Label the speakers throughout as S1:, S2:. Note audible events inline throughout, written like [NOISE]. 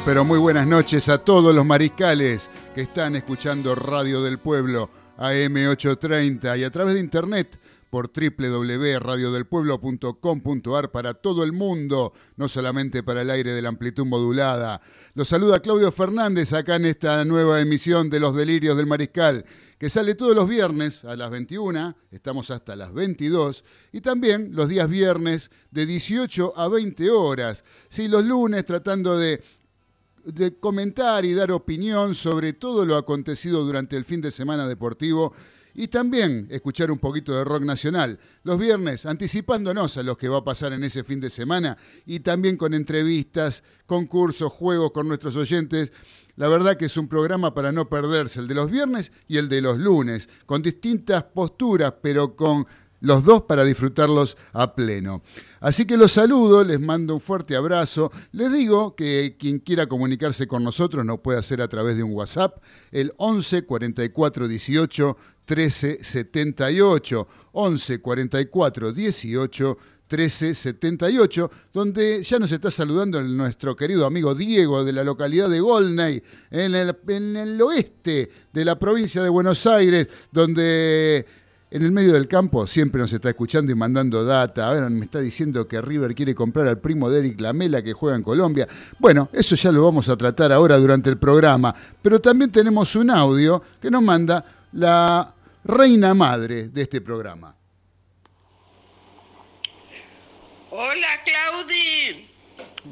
S1: Pero muy buenas noches a todos los mariscales que están escuchando Radio del Pueblo AM830 y a través de internet por www.radiodelpueblo.com.ar para todo el mundo, no solamente para el aire de la amplitud modulada. Los saluda Claudio Fernández acá en esta nueva emisión de Los Delirios del Mariscal, que sale todos los viernes a las 21, estamos hasta las 22, y también los días viernes de 18 a 20 horas. Sí, los lunes tratando de de comentar y dar opinión sobre todo lo acontecido durante el fin de semana deportivo y también escuchar un poquito de rock nacional. Los viernes, anticipándonos a lo que va a pasar en ese fin de semana y también con entrevistas, concursos, juegos con nuestros oyentes. La verdad que es un programa para no perderse, el de los viernes y el de los lunes, con distintas posturas, pero con los dos para disfrutarlos a pleno. Así que los saludo, les mando un fuerte abrazo. Les digo que quien quiera comunicarse con nosotros nos puede hacer a través de un WhatsApp, el 11 44 18 13 78. 11 44 18 1378, donde ya nos está saludando nuestro querido amigo Diego de la localidad de Golney, en el, en el oeste de la provincia de Buenos Aires, donde en el medio del campo siempre nos está escuchando y mandando data. Ahora me está diciendo que River quiere comprar al primo de Eric Lamela que juega en Colombia. Bueno, eso ya lo vamos a tratar ahora durante el programa. Pero también tenemos un audio que nos manda la reina madre de este programa.
S2: Hola Claudi.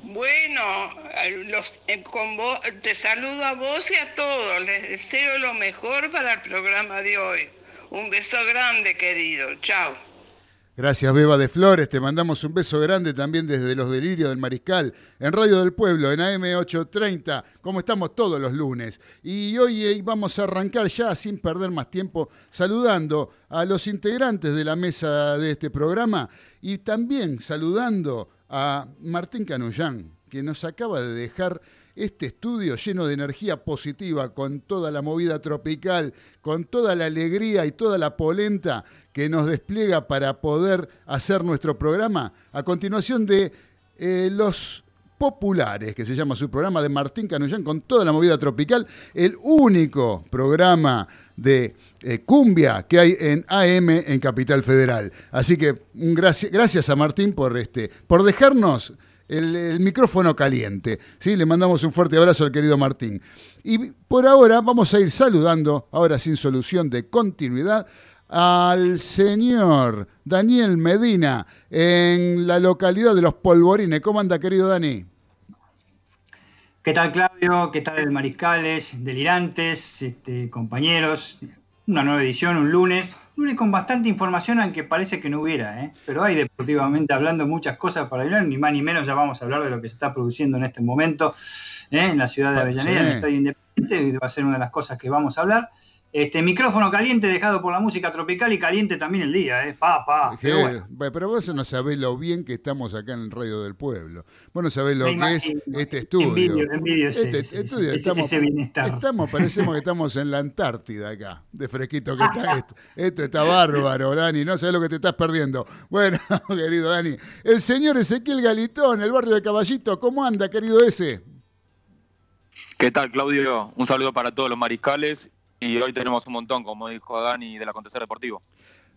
S2: Bueno, los, eh, te saludo a vos y a todos. Les deseo lo mejor para el programa de hoy. Un beso grande, querido. Chao.
S1: Gracias, Beba de Flores. Te mandamos un beso grande también desde Los Delirios del Mariscal, en Radio del Pueblo, en AM830, como estamos todos los lunes. Y hoy eh, vamos a arrancar ya, sin perder más tiempo, saludando a los integrantes de la mesa de este programa y también saludando a Martín Canullán, que nos acaba de dejar este estudio lleno de energía positiva, con toda la movida tropical, con toda la alegría y toda la polenta que nos despliega para poder hacer nuestro programa, a continuación de eh, los populares, que se llama su programa de Martín Canullán, con toda la movida tropical, el único programa de eh, cumbia que hay en AM en Capital Federal. Así que gracias, gracias a Martín por, este, por dejarnos el, micrófono caliente. ¿sí? Le mandamos un fuerte abrazo al querido Martín. Y por ahora vamos a ir saludando, ahora sin solución de continuidad, al señor Daniel Medina en la localidad de Los Polvorines. ¿Cómo anda, querido Dani?
S3: ¿Qué tal, Claudio? ¿Qué tal, Mariscales, Delirantes, este, compañeros? Una nueva edición, un lunes con bastante información, aunque parece que no hubiera, ¿eh? pero hay deportivamente hablando muchas cosas para hablar, ni más ni menos ya vamos a hablar de lo que se está produciendo en este momento ¿eh? en la ciudad de ah, Avellaneda, en el Estadio Independiente, va a ser una de las cosas que vamos a hablar. Este micrófono caliente dejado por la música tropical y caliente también el día, ¿eh? Pa, pa.
S1: Pero, vos no sabés lo bien que estamos acá en el Radio del Pueblo. Vos no sabés lo que es este estudio. Envidio,
S3: envidio este estudio.
S1: estamos, estamos, parecemos que estamos en la Antártida acá, de fresquito que está esto. Esto está bárbaro, Dani, no sabés lo que te estás perdiendo. Bueno, [LAUGHS] querido Dani, el señor Ezequiel Galitón, el barrio de Caballito, ¿cómo anda, querido ese?
S4: ¿Qué tal, Claudio? Un saludo para todos los mariscales y hoy tenemos un montón, como dijo Dani, del acontecer deportivo.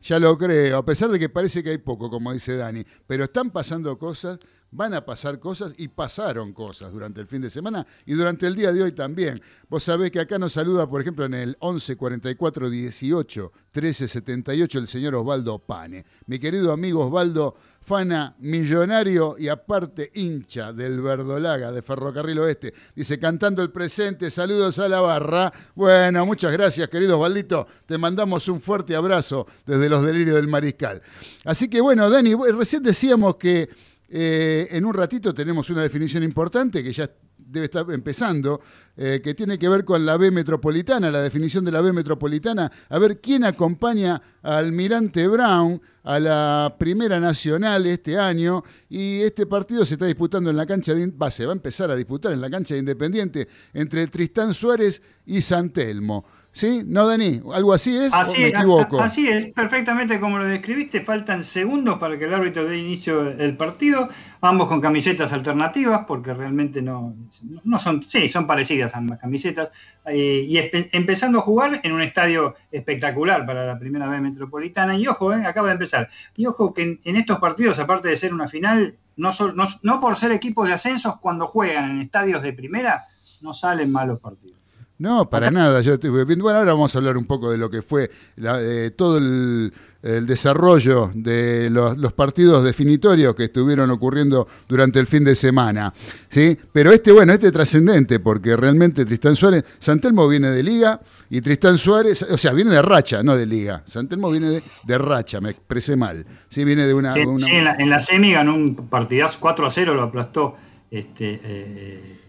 S1: Ya lo creo, a pesar de que parece que hay poco, como dice Dani, pero están pasando cosas van a pasar cosas y pasaron cosas durante el fin de semana y durante el día de hoy también. Vos sabés que acá nos saluda, por ejemplo, en el 11 44 18 13 78 el señor Osvaldo Pane. Mi querido amigo Osvaldo, fana millonario y aparte hincha del Verdolaga de Ferrocarril Oeste. Dice, cantando el presente, saludos a la barra. Bueno, muchas gracias, querido Osvaldito. Te mandamos un fuerte abrazo desde los delirios del Mariscal. Así que bueno, Dani, recién decíamos que eh, en un ratito tenemos una definición importante que ya debe estar empezando, eh, que tiene que ver con la B metropolitana, la definición de la B metropolitana, a ver quién acompaña al Almirante Brown a la Primera Nacional este año y este partido se está disputando en la cancha de va, va a empezar a disputar en la cancha de Independiente entre Tristán Suárez y Santelmo. ¿Sí? ¿No, Dani? ¿Algo así es?
S3: Así,
S1: me equivoco?
S3: Así es, perfectamente como lo describiste. Faltan segundos para que el árbitro dé inicio el partido. Ambos con camisetas alternativas, porque realmente no, no son, sí, son parecidas ambas camisetas. Eh, y empezando a jugar en un estadio espectacular para la primera vez metropolitana. Y ojo, eh, acaba de empezar. Y ojo que en, estos partidos, aparte de ser una final, no, no, no por ser equipos de ascensos, cuando juegan en estadios de primera, no salen malos partidos.
S1: No, para nada. Yo bueno, ahora vamos a hablar un poco de lo que fue eh, todo el, desarrollo de los, partidos definitorios que estuvieron ocurriendo durante el fin de semana. ¿sí? Pero este, bueno, este es trascendente porque realmente Tristán Suárez, Santelmo viene de liga y Tristán Suárez, o sea, viene de racha, no de liga. Santelmo viene de, racha, me expresé mal. Sí, viene de una...
S3: Sí, en, la, semi ganó un partidazo 4 a 0, lo aplastó. Este, eh,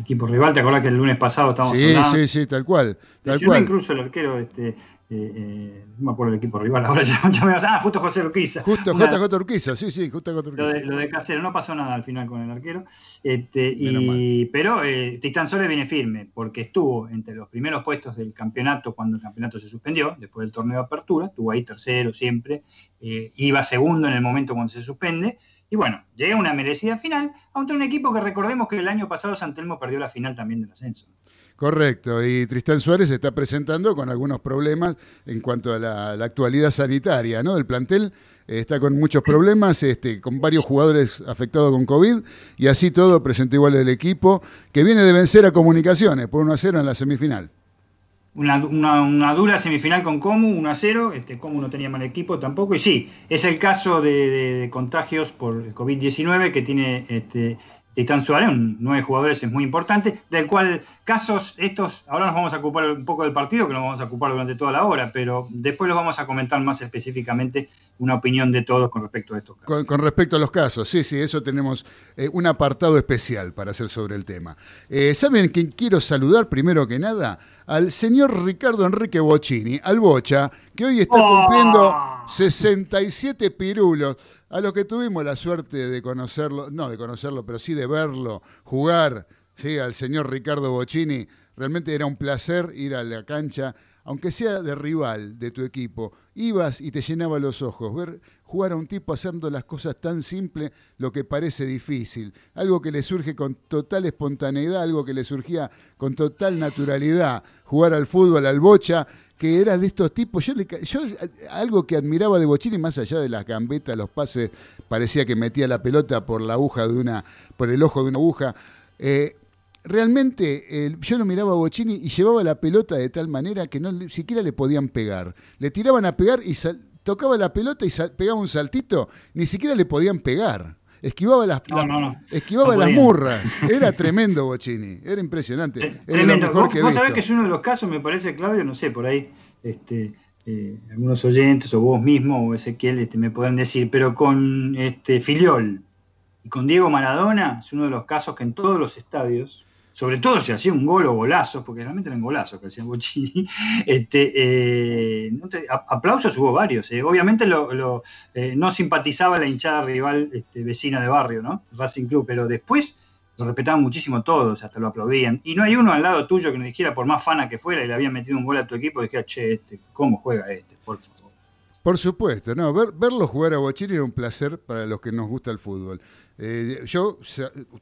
S3: equipo rival. ¿Te acordás que el lunes pasado estábamos
S1: sí, hablando? Sí, sí, tal cual. Tal cual.
S3: incluso el arquero, este, eh, eh, no me acuerdo el equipo rival, [LAUGHS] ahora ya, ya me Ah, justo José Urquiza.
S1: Justo [LAUGHS] JJ Urquiza, sí, sí, justo J.
S3: Urquiza. Lo de, lo de Casero, no pasó nada al final con el arquero. Este, y, pero eh, Tistán Sole viene firme, porque estuvo entre los primeros puestos del campeonato cuando el campeonato se suspendió, después del torneo de apertura, estuvo ahí tercero siempre, eh, iba segundo en el momento cuando se suspende y bueno, llega una merecida final ante un equipo que recordemos que el año pasado Santelmo perdió la final también del ascenso.
S1: Correcto, y Tristán Suárez se está presentando con algunos problemas en cuanto a la, actualidad sanitaria, ¿no? El plantel eh, está con muchos problemas, este, con varios jugadores afectados con COVID, y así todo presentó igual el equipo, que viene de vencer a Comunicaciones por 1 a 0 en la semifinal
S3: una, dura semifinal con Comu, 1 a 0. Este, Comu no tenía mal equipo tampoco. Y sí, es el caso de, contagios por COVID-19 que tiene este, Titán Suárez, un nueve jugadores es muy importante, del cual casos estos, ahora nos vamos a ocupar un poco del partido, que nos vamos a ocupar durante toda la hora, pero después los vamos a comentar más específicamente una opinión de todos con respecto a estos
S1: casos. Con, respecto a los casos, sí, sí, eso tenemos eh, un apartado especial para hacer sobre el tema. Eh, ¿Saben quién quiero saludar primero que nada? Al señor Ricardo Enrique Bocini, al Bocha, que hoy está cumpliendo 67 pirulos. A los que tuvimos la suerte de conocerlo, no de conocerlo, pero sí de verlo jugar, sí, al señor Ricardo Bocini, realmente era un placer ir a la cancha, aunque sea de rival de tu equipo, ibas y te llenaba los ojos, ver jugar a un tipo haciendo las cosas tan simples, lo que parece difícil, algo que le surge con total espontaneidad, algo que le surgía con total naturalidad, jugar al fútbol, al bocha, que era de estos tipos. Yo, yo algo que admiraba de Bochini, más allá de las gambetas, los pases, parecía que metía la pelota por la aguja de una, por el ojo de una aguja. Eh, realmente yo lo miraba a Bochini y llevaba la pelota de tal manera que no siquiera le podían pegar. Le tiraban a pegar y tocaba la pelota y pegaba un saltito, ni siquiera le podían pegar esquivaba las, esquivaba las murras. Era [LAUGHS] tremendo Bocini, era impresionante.
S3: tremendo. vos, sabés que es uno de los casos, me parece, Claudio, no sé, por ahí, este, eh, algunos oyentes, o vos mismo, o Ezequiel, este, me podrán decir, pero con este, Filiol y con Diego Maradona, es uno de los casos que en todos los estadios sobre todo si hacía un gol o golazos, porque realmente eran golazos que hacía Bochini, [LAUGHS] este, eh, aplausos hubo varios. Eh. Obviamente lo, eh, no simpatizaba la hinchada rival este, vecina de barrio, ¿no? Racing Club, pero después lo respetaban muchísimo todos, hasta lo aplaudían. Y no hay uno al lado tuyo que nos dijera, por más fana que fuera, y le habían metido un gol a tu equipo, dijera, che, este, ¿cómo juega este? Por favor.
S1: Por supuesto, no, ver, verlo jugar a Bochini era un placer para los que nos gusta el fútbol. Eh, yo,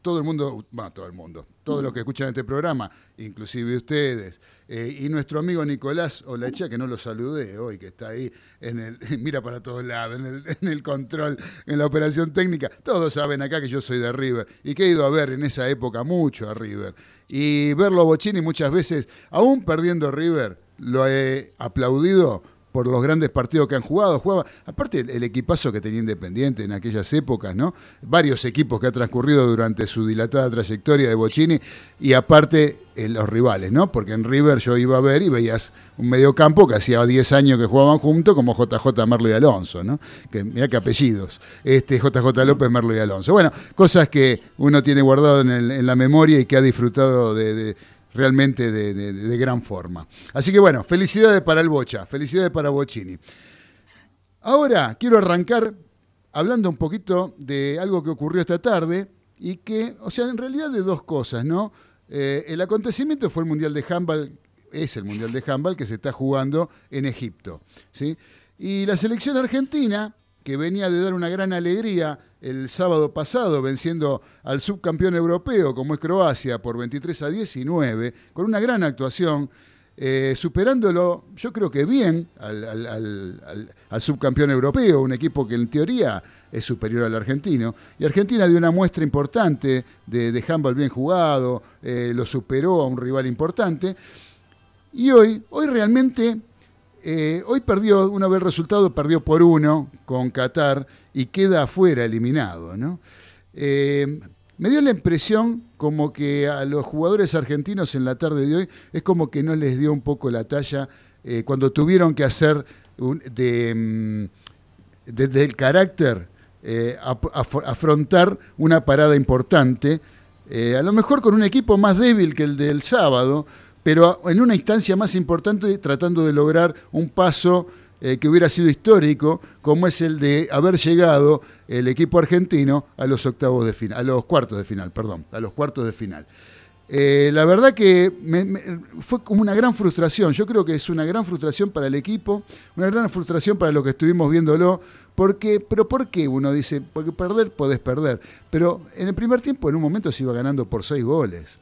S1: todo el mundo, bueno, todo el mundo, todos los que escuchan este programa, inclusive ustedes, eh, y nuestro amigo Nicolás Olaechea, que no lo saludé hoy, que está ahí, en el, [LAUGHS] mira para todos lados, en el, en el control, en la operación técnica, todos saben acá que yo soy de River y que he ido a ver en esa época mucho a River. Y verlo a Bochini muchas veces, aún perdiendo River, lo he aplaudido por los grandes partidos que han jugado. Jugaba, aparte el, equipazo que tenía Independiente en aquellas épocas, ¿no? Varios equipos que ha transcurrido durante su dilatada trayectoria de Bocini y aparte eh, los rivales, ¿no? Porque en River yo iba a ver y veías un mediocampo que hacía 10 años que jugaban juntos, como JJ Merlo y Alonso, ¿no? Que mira qué apellidos. Este JJ López, Merlo y Alonso. Bueno, cosas que uno tiene guardado en, la memoria y que ha disfrutado de realmente de, gran forma. Así que bueno, felicidades para el Bocha, felicidades para Bochini. Ahora quiero arrancar hablando un poquito de algo que ocurrió esta tarde y que, o sea, en realidad de dos cosas, ¿no? Eh, el acontecimiento fue el Mundial de Handball, es el Mundial de Handball que se está jugando en Egipto, ¿sí? Y la selección argentina, que venía de dar una gran alegría el sábado pasado, venciendo al subcampeón europeo como es Croacia por 23 a 19, con una gran actuación, eh, superándolo, yo creo que bien, al, subcampeón europeo, un equipo que en teoría es superior al argentino. Y Argentina dio una muestra importante de, de bien jugado, eh, lo superó a un rival importante. Y hoy, hoy realmente eh, hoy perdió, una vez el resultado, perdió por uno con Qatar y queda afuera, eliminado. ¿no? Eh, me dio la impresión como que a los jugadores argentinos en la tarde de hoy es como que no les dio un poco la talla eh, cuando tuvieron que hacer desde mm, el carácter afrontar una parada importante, a lo mejor con un equipo más débil que el del sábado, pero en una instancia más importante tratando de lograr un paso eh, que hubiera sido histórico, como es el de haber llegado el equipo argentino a los octavos de final, a los cuartos de final, perdón, a los cuartos de final. Eh, la verdad que fue como una gran frustración. Yo creo que es una gran frustración para el equipo, una gran frustración para lo que estuvimos viéndolo. Porque, pero ¿por qué uno dice? Porque perder podés perder. Pero en el primer tiempo, en un momento se iba ganando por seis goles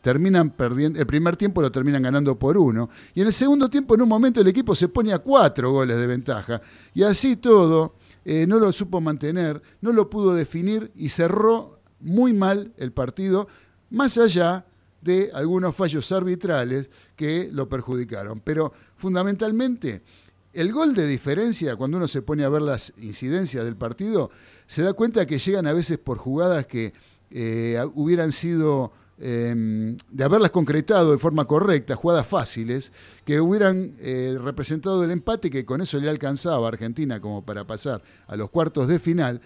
S1: terminan perdiendo, el primer tiempo lo terminan ganando por uno, y en el segundo tiempo en un momento el equipo se pone a cuatro goles de ventaja, y así todo eh, no lo supo mantener, no lo pudo definir y cerró muy mal el partido, más allá de algunos fallos arbitrales que lo perjudicaron. Pero fundamentalmente, el gol de diferencia, cuando uno se pone a ver las incidencias del partido, se da cuenta que llegan a veces por jugadas que eh, hubieran sido Em, de haberlas concretado de forma correcta, jugadas fáciles, que hubieran eh, representado el empate que con eso le alcanzaba a Argentina como para pasar a los cuartos de final,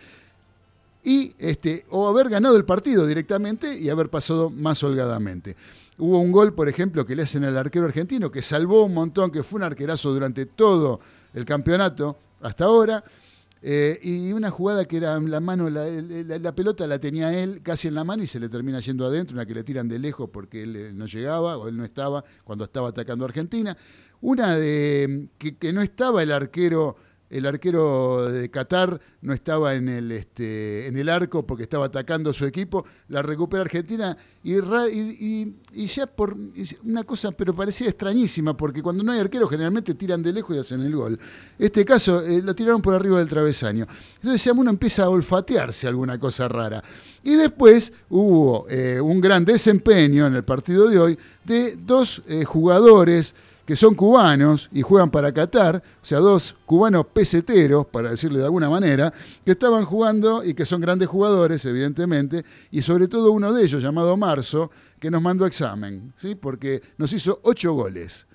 S1: y este, o haber ganado el partido directamente y haber pasado más holgadamente. Hubo un gol, por ejemplo, que le hacen al arquero argentino, que salvó un montón, que fue un arquerazo durante todo el campeonato hasta ahora, eh, y una jugada que era la mano, la, pelota la tenía él casi en la mano y se le termina yendo adentro, una que le tiran de lejos porque él eh, no llegaba o él no estaba cuando estaba atacando a Argentina. Una de que no estaba el arquero el arquero de Qatar no estaba en el, este, en el arco porque estaba atacando a su equipo, la recupera Argentina y, ya por una cosa, pero parecía extrañísima, porque cuando no hay arquero generalmente tiran de lejos y hacen el gol. Este caso eh, lo tiraron por arriba del travesaño. Entonces uno empieza a olfatearse alguna cosa rara. Y después hubo eh, un gran desempeño en el partido de hoy de dos eh, jugadores que son cubanos y juegan para Qatar, o sea, dos cubanos peseteros, para decirle de alguna manera, que estaban jugando y que son grandes jugadores, evidentemente, y sobre todo uno de ellos, llamado Marzo, que nos mandó examen, ¿sí? porque nos hizo ocho goles.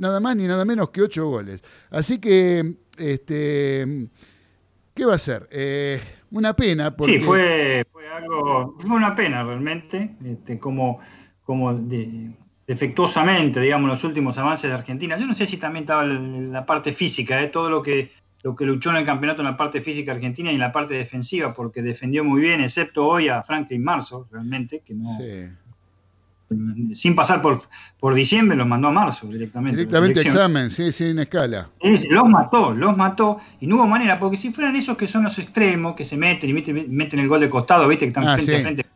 S1: nada más ni nada menos que ocho goles. Así que, este, ¿qué va a ser? Eh, una pena.
S3: Porque... Sí, fue, algo, fue una pena realmente, este, como, como de, defectuosamente, digamos, los últimos avances de Argentina. Yo no sé si también estaba la parte física, ¿eh? todo lo que, lo que luchó en el campeonato en la parte física argentina y en la parte defensiva, porque defendió muy bien, excepto hoy a Franklin Marzo, realmente, que no, sin pasar por, por diciembre, los mandó a marzo directamente.
S1: Directamente examen, sí, sí, en escala.
S3: los mató, los mató, y no hubo manera, porque si fueran esos que son los extremos, que se meten y meten, el gol de costado, viste, que están ah, frente a frente.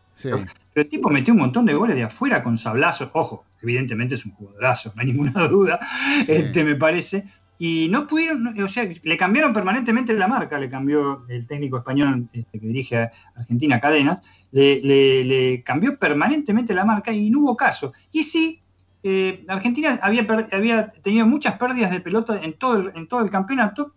S3: Pero el tipo metió un montón de goles de afuera con sablazos. Ojo, evidentemente es un jugadorazo, no hay ninguna [LAUGHS] duda, este, me parece. Y no pudieron, o sea, le cambiaron permanentemente la marca, le cambió el técnico español este, que dirige a Argentina Cadenas, le, cambió permanentemente la marca y no hubo caso. Y sí, eh, Argentina había, había, tenido muchas pérdidas de pelota en todo, el, en todo el campeonato,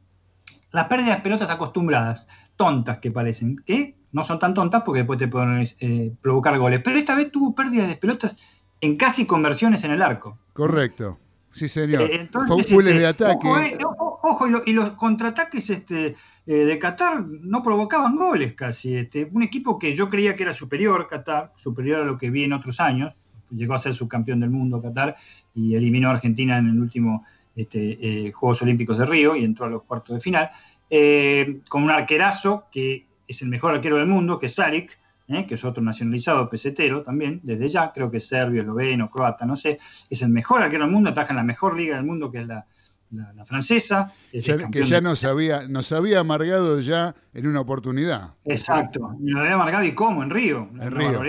S3: las pérdidas de pelotas acostumbradas, tontas que parecen, que no son tan tontas porque después te pueden eh, provocar goles. Pero esta vez tuvo pérdidas de pelotas en casi conversiones en el arco.
S1: Correcto. Sí, señor. Eh, Fue este, de ataque.
S3: Eh, ojo, y, los contraataques este, eh, de Qatar no provocaban goles casi. Este, un equipo que yo creía que era superior, Qatar, superior a lo que vi en otros años. Llegó a ser subcampeón del mundo Qatar y eliminó a Argentina en el último este, Juegos Olímpicos de Río y entró a los cuartos de final. Con un arquerazo que es el mejor arquero del mundo, que es Sarik, ¿eh? que es otro nacionalizado pesetero también, desde ya, creo que es serbio, esloveno, croata, no sé, es el mejor arquero del mundo, ataja en la mejor liga del mundo, que es la, francesa.
S1: que ya nos había, nos había amargado ya en una oportunidad.
S3: Exacto, nos había amargado y cómo, en Río. En Río.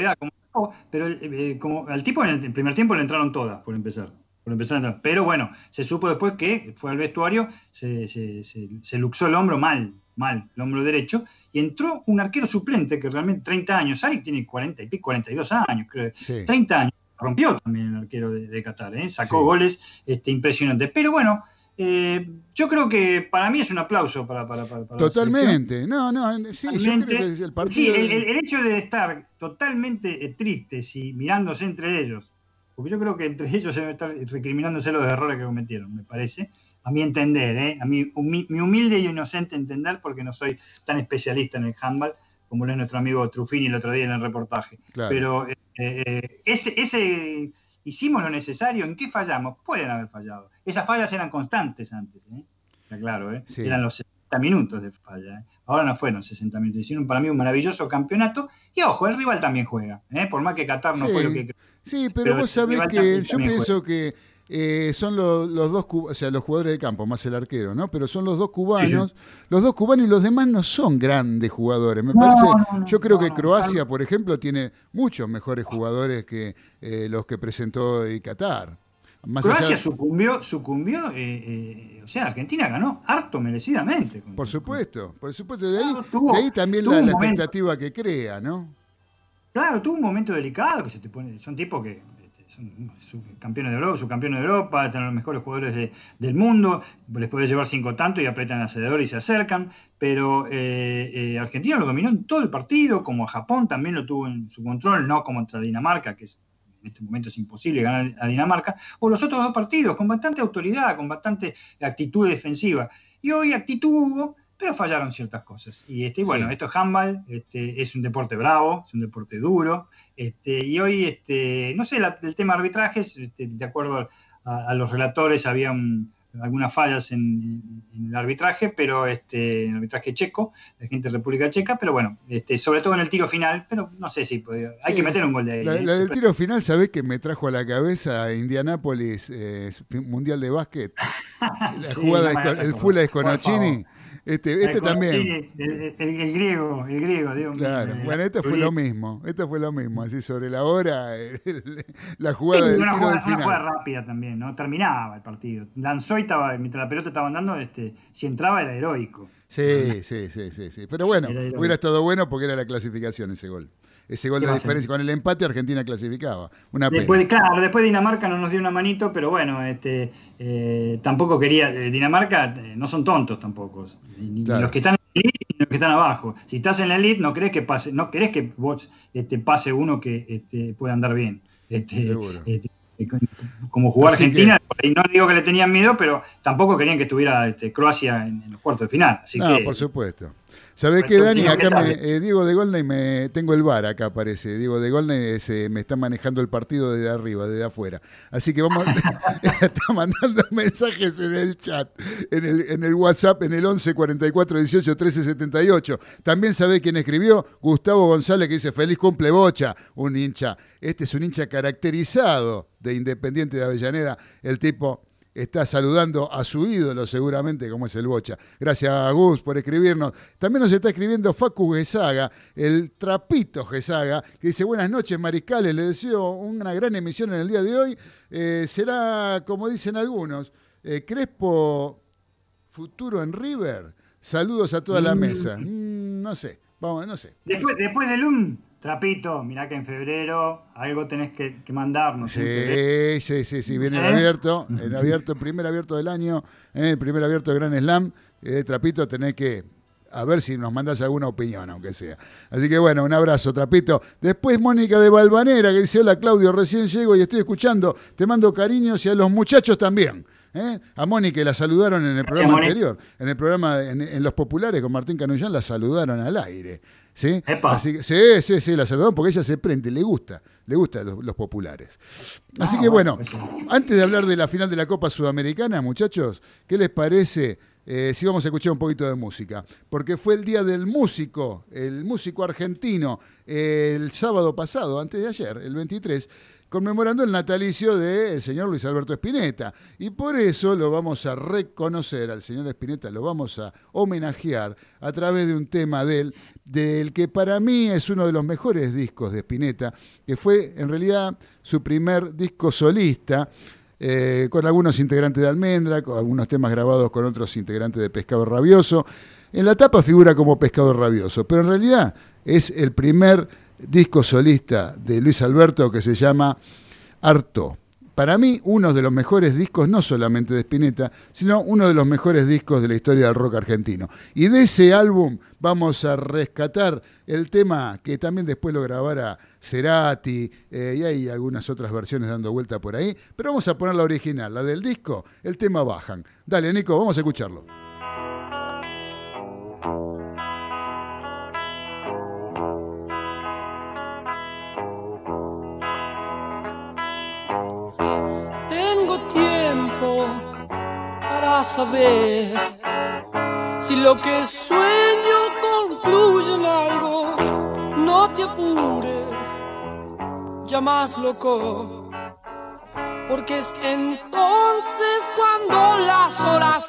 S3: pero eh, como, al tipo en el primer tiempo le entraron todas, por empezar. A entrar. Pero bueno, se supo después que fue al vestuario, se, se, se luxó el hombro mal, mal, el hombro derecho, y entró un arquero suplente que realmente 30 años, Sarik tiene 40 y pico, 42 años, creo, 30 años, rompió también el arquero de, Qatar, ¿eh? sacó goles este, impresionantes. Pero bueno, eh, yo creo que para mí es un aplauso para, para, para,
S1: Totalmente, no, no, sí, yo creo que el partido.
S3: Sí, el, hecho de estar totalmente eh, tristes y mirándose entre ellos, porque yo creo que entre [LAUGHS] ellos se deben estar recriminándose los errores que cometieron, me parece a mi entender, ¿eh? a mi, mi, humilde y inocente entender, porque no soy tan especialista en el handball como lo es nuestro amigo Truffini el otro día en el reportaje. Pero eh, eh, ese, ese, hicimos lo necesario, ¿en qué fallamos? Pueden haber fallado. Esas fallas eran constantes antes, ¿eh? claro, ¿eh? eran los 60 minutos de falla. Ahora no fueron 60 minutos, hicieron para mí un maravilloso campeonato. Y ojo, el rival también juega, por más que Qatar no fue lo que...
S1: Sí, pero, vos sabés que yo pienso que eh, son los, dos, o sea, los jugadores de campo, más el arquero, ¿no? Pero son los dos cubanos, los dos cubanos y los demás no son grandes jugadores. Me parece, yo creo que Croacia, por ejemplo, tiene muchos mejores jugadores que eh, los que presentó Qatar.
S3: Croacia sucumbió, sucumbió, eh, o sea, Argentina ganó harto merecidamente.
S1: Por supuesto, por supuesto, de ahí, también la, expectativa que crea, ¿no?
S3: Claro, tuvo un momento delicado que se te pone, son tipos que son campeones de Europa, subcampeones de Europa, tener los mejores jugadores del mundo, les puede llevar cinco tantos y apretan el acelerador y se acercan, pero eh, eh, Argentina lo dominó en todo el partido, como Japón también lo tuvo en su control, no como contra Dinamarca, que en este momento es imposible ganar a Dinamarca, o los otros dos partidos, con bastante autoridad, con bastante actitud defensiva. Y hoy actitud hubo, pero fallaron ciertas cosas. Y este, bueno, esto es handball, este, es un deporte bravo, es un deporte duro, este, y hoy, este, no sé, el tema de arbitrajes, este, de acuerdo a, los relatores, había algunas fallas en, el arbitraje, pero este, en el arbitraje checo, de gente de República Checa, pero bueno, este, sobre todo en el tiro final, pero no sé si hay que meter un gol de ahí.
S1: La, ¿eh? del tiro final, ¿sabés que me trajo a la cabeza Indianápolis, eh, Mundial de Básquet? [LAUGHS] La jugada, el Fula Esconocini. Este, este también.
S3: el, griego, el griego, Dios
S1: Claro, bueno, esto fue lo mismo, esto fue lo mismo, así sobre la hora, la jugada del
S3: una
S1: tiro
S3: jugada,
S1: del final.
S3: Una jugada rápida también, ¿no? Terminaba el partido. Lanzó y estaba, mientras la pelota estaba andando, este, si entraba era heroico.
S1: Sí, sí, sí, sí, sí. Pero bueno, hubiera estado bueno porque era la clasificación ese gol ese gol de diferencia. Con el empate Argentina clasificaba. Una
S3: después, Claro, después Dinamarca no nos dio una manito, pero bueno, este, eh, tampoco quería. Eh, Dinamarca eh, no son tontos tampoco. Ni, los que están en la elite ni los que están abajo. Si estás en la elite, no crees que pase, no querés que vos, este, pase uno que este, pueda andar bien. Este, este como jugar Argentina, y no digo que le tenían miedo, pero tampoco querían que estuviera este, Croacia en, los cuartos de final. Así
S1: no, por supuesto. ¿Sabés qué, Dani? Acá me, eh, Diego de Golney, me, tengo el bar acá, parece. Diego de Golney me está manejando el partido desde arriba, desde afuera. Así que vamos, [LAUGHS] está mandando mensajes en el chat, en el, en el WhatsApp, en el 11 44 18 13 78. También sabe quién escribió, Gustavo González, que dice, feliz cumple bocha, un hincha. Este es un hincha caracterizado de Independiente de Avellaneda, el tipo está saludando a su ídolo seguramente, como es el Bocha. Gracias a Gus por escribirnos. También nos está escribiendo Facu Gesaga, el trapito Gesaga, que dice, buenas noches mariscales, le deseo una gran emisión en el día de hoy. Eh, será, como dicen algunos, eh, Crespo futuro en River. Saludos a toda la mm. mesa. Mm, no sé, vamos, no sé.
S3: Después, después del un Trapito, mirá que en febrero algo tenés que, mandarnos.
S1: Sí, sí, sí, sí, viene el abierto, el abierto, el primer abierto del año, eh, el primer abierto de Gran Slam. Eh, Trapito, tenés que a ver si nos mandas alguna opinión, aunque sea. Así que bueno, un abrazo, Trapito. Después Mónica de Balvanera, que dice, hola Claudio, recién llego y estoy escuchando, te mando cariños y a los muchachos también. ¿eh? A Mónica la saludaron en el programa anterior, en el programa, en, Los Populares con Martín Canullán, la saludaron al aire. ¿Sí? Así sí, sí, sí, la saludaron porque ella se prende, le gusta, le gusta los, populares. Así ah, que bueno, pues antes de hablar de la final de la Copa Sudamericana, muchachos, ¿qué les parece eh, si vamos a escuchar un poquito de música? Porque fue el día del músico, el músico argentino, el sábado pasado, antes de ayer, el 23 conmemorando el natalicio del señor Luis Alberto Spinetta. Y por eso lo vamos a reconocer al señor Spinetta, lo vamos a homenajear a través de un tema de él, del que para mí es uno de los mejores discos de Spinetta, que fue en realidad su primer disco solista. Eh, con algunos integrantes de Almendra, con algunos temas grabados con otros integrantes de Pescado Rabioso. En la tapa figura como Pescado Rabioso, pero en realidad es el primer disco solista de Luis Alberto que se llama Harto. Para mí, uno de los mejores discos, no solamente de Spinetta, sino uno de los mejores discos de la historia del rock argentino. Y de ese álbum vamos a rescatar el tema que también después lo grabara Cerati, eh, y hay algunas otras versiones dando vuelta por ahí, pero vamos a poner la original, la del disco, el tema Bajan. Dale, Nico, vamos a escucharlo.
S5: Saber si lo que sueño concluye en algo. No te apures, ya más loco, porque es entonces cuando las horas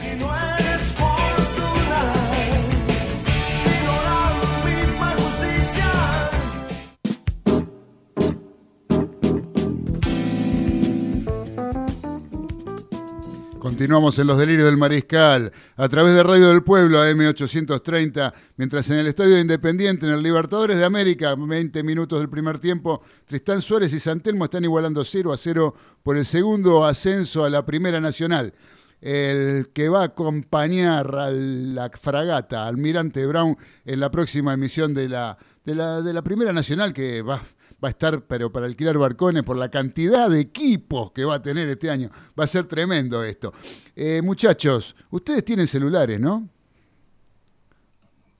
S1: En los delirios del Mariscal a través de Radio del Pueblo AM830, mientras en el Estadio Independiente, en el Libertadores de América, 20 minutos del primer tiempo, Tristán Suárez y Santelmo están igualando 0 a 0 por el segundo ascenso a la Primera Nacional. El que va a acompañar a la fragata Almirante Brown en la próxima emisión de la, de la, de la Primera Nacional, que va va a estar, pero para alquilar barcones, por la cantidad de equipos que va a tener este año. Va a ser tremendo esto. Eh, muchachos, ustedes tienen celulares, ¿no?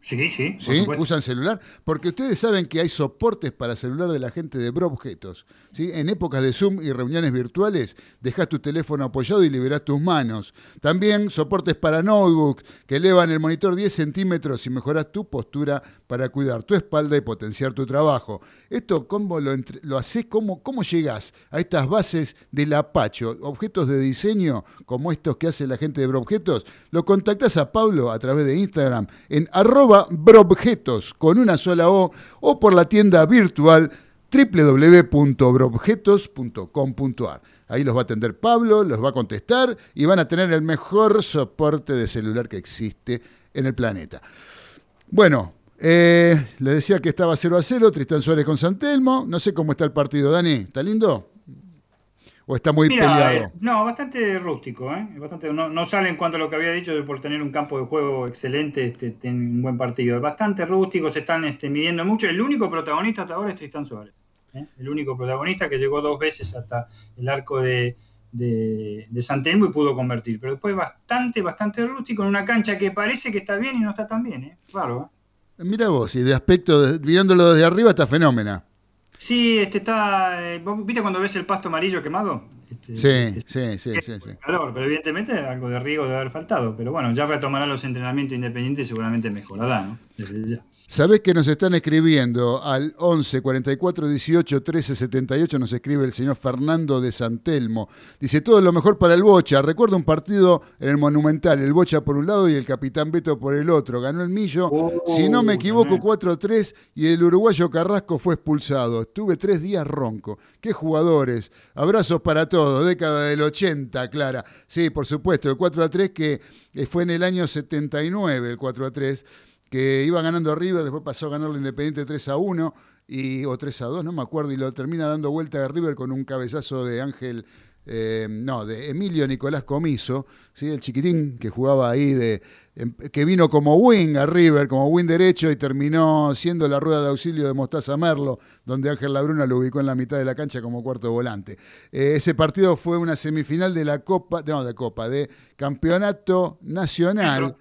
S3: Sí, sí.
S1: ¿Sí? ¿Usan celular? Porque ustedes saben que hay soportes para celular de la gente de Broobjetos. ¿sí? En épocas de Zoom y reuniones virtuales, dejas tu teléfono apoyado y liberás tus manos. También soportes para notebook que elevan el monitor 10 centímetros y mejoras tu postura para cuidar tu espalda y potenciar tu trabajo. Esto, ¿cómo lo, lo haces? ¿Cómo, ¿Cómo llegás a estas bases del Apacho? Objetos de diseño como estos que hace la gente de Broobjetos. Lo contactás a Pablo a través de Instagram en arroba Brobjetos con una sola O o por la tienda virtual www.brobjetos.com.ar. Ahí los va a atender Pablo, los va a contestar y van a tener el mejor soporte de celular que existe en el planeta. Bueno, eh, les decía que estaba 0 a 0, Tristán Suárez con Santelmo. No sé cómo está el partido, Dani. ¿Está lindo? ¿O está muy peleado?
S3: Eh, no, bastante rústico. ¿eh? Bastante, no, no, sale en cuanto a lo que había dicho de por tener un campo de juego excelente, este, un buen partido. Bastante rústico, se están este, midiendo mucho. El único protagonista hasta ahora es Tristan Suárez. ¿eh? El único protagonista que llegó dos veces hasta el arco de, de, de San Telmo y pudo convertir. Pero después bastante, bastante rústico en una cancha que parece que está bien y no está tan bien. ¿eh? Claro.
S1: ¿eh? Mira vos, y de aspecto, mirándolo desde arriba, está fenómena.
S3: Sí, este está. Eh, ¿Viste cuando ves el pasto amarillo quemado? Este,
S1: sí, este, sí, sí, sí, sí.
S3: Calor, pero evidentemente algo de riego debe haber faltado. Pero bueno, ya retomará los entrenamientos independientes y seguramente mejorará, ¿no? Desde ya.
S1: Sabés que nos están escribiendo al 11 44 18 13 78, nos escribe el señor Fernando de Santelmo. Dice: Todo lo mejor para el Bocha. Recuerdo un partido en el Monumental, el Bocha por un lado y el Capitán Beto por el otro. Ganó el Millo,
S3: Oh,
S1: si no me equivoco,
S3: tremendo.
S1: 4-3 y el uruguayo Carrasco fue expulsado. Estuve tres días ronco. ¡Qué jugadores! Abrazos para todos, década del 80, Clara. Sí, por supuesto, el 4-3 que eh, fue en el año 79, el 4-3 que iba ganando River, después pasó a ganarlo Independiente 3 a 1 y, o 3 a 2, no me acuerdo, y lo termina dando vuelta a River con un cabezazo de Ángel, eh, no, de Emilio Nicolás Comiso, ¿sí? el chiquitín que jugaba ahí, de, em, que vino como wing a River, como wing derecho y terminó siendo la rueda de auxilio de Mostaza Merlo, donde Ángel Labruna lo ubicó en la mitad de la cancha como cuarto volante. Eh, ese partido fue una semifinal de la Copa, no, de Copa, de Campeonato Nacional.
S3: Metro.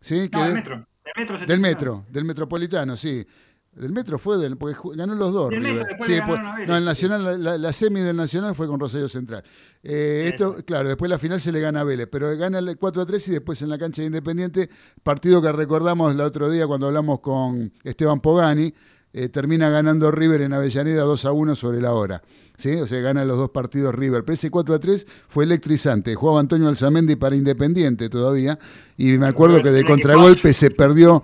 S1: ¿sí? que
S3: No,
S1: de-
S3: del metro. Del metro,
S1: del metro, del metropolitano, sí. Del metro fue del, porque ganó los dos.
S3: Metro,
S1: Sí, después- no, el. Nacional, la, la- la semi del Nacional fue con Rosario Central. Eh, esto, claro, después la final se le gana a Vélez, pero gana el 4 a 3 y después en la cancha de Independiente, partido que recordamos el otro día cuando hablamos con Esteban Pogani, eh, termina ganando River en Avellaneda 2 a 1 sobre la hora. ¿sí? O sea, gana los dos partidos River. Pero ese 4 a 3 fue electrizante. Jugaba Antonio Alzamendi para Independiente todavía. Y me acuerdo que de contragolpe se perdió,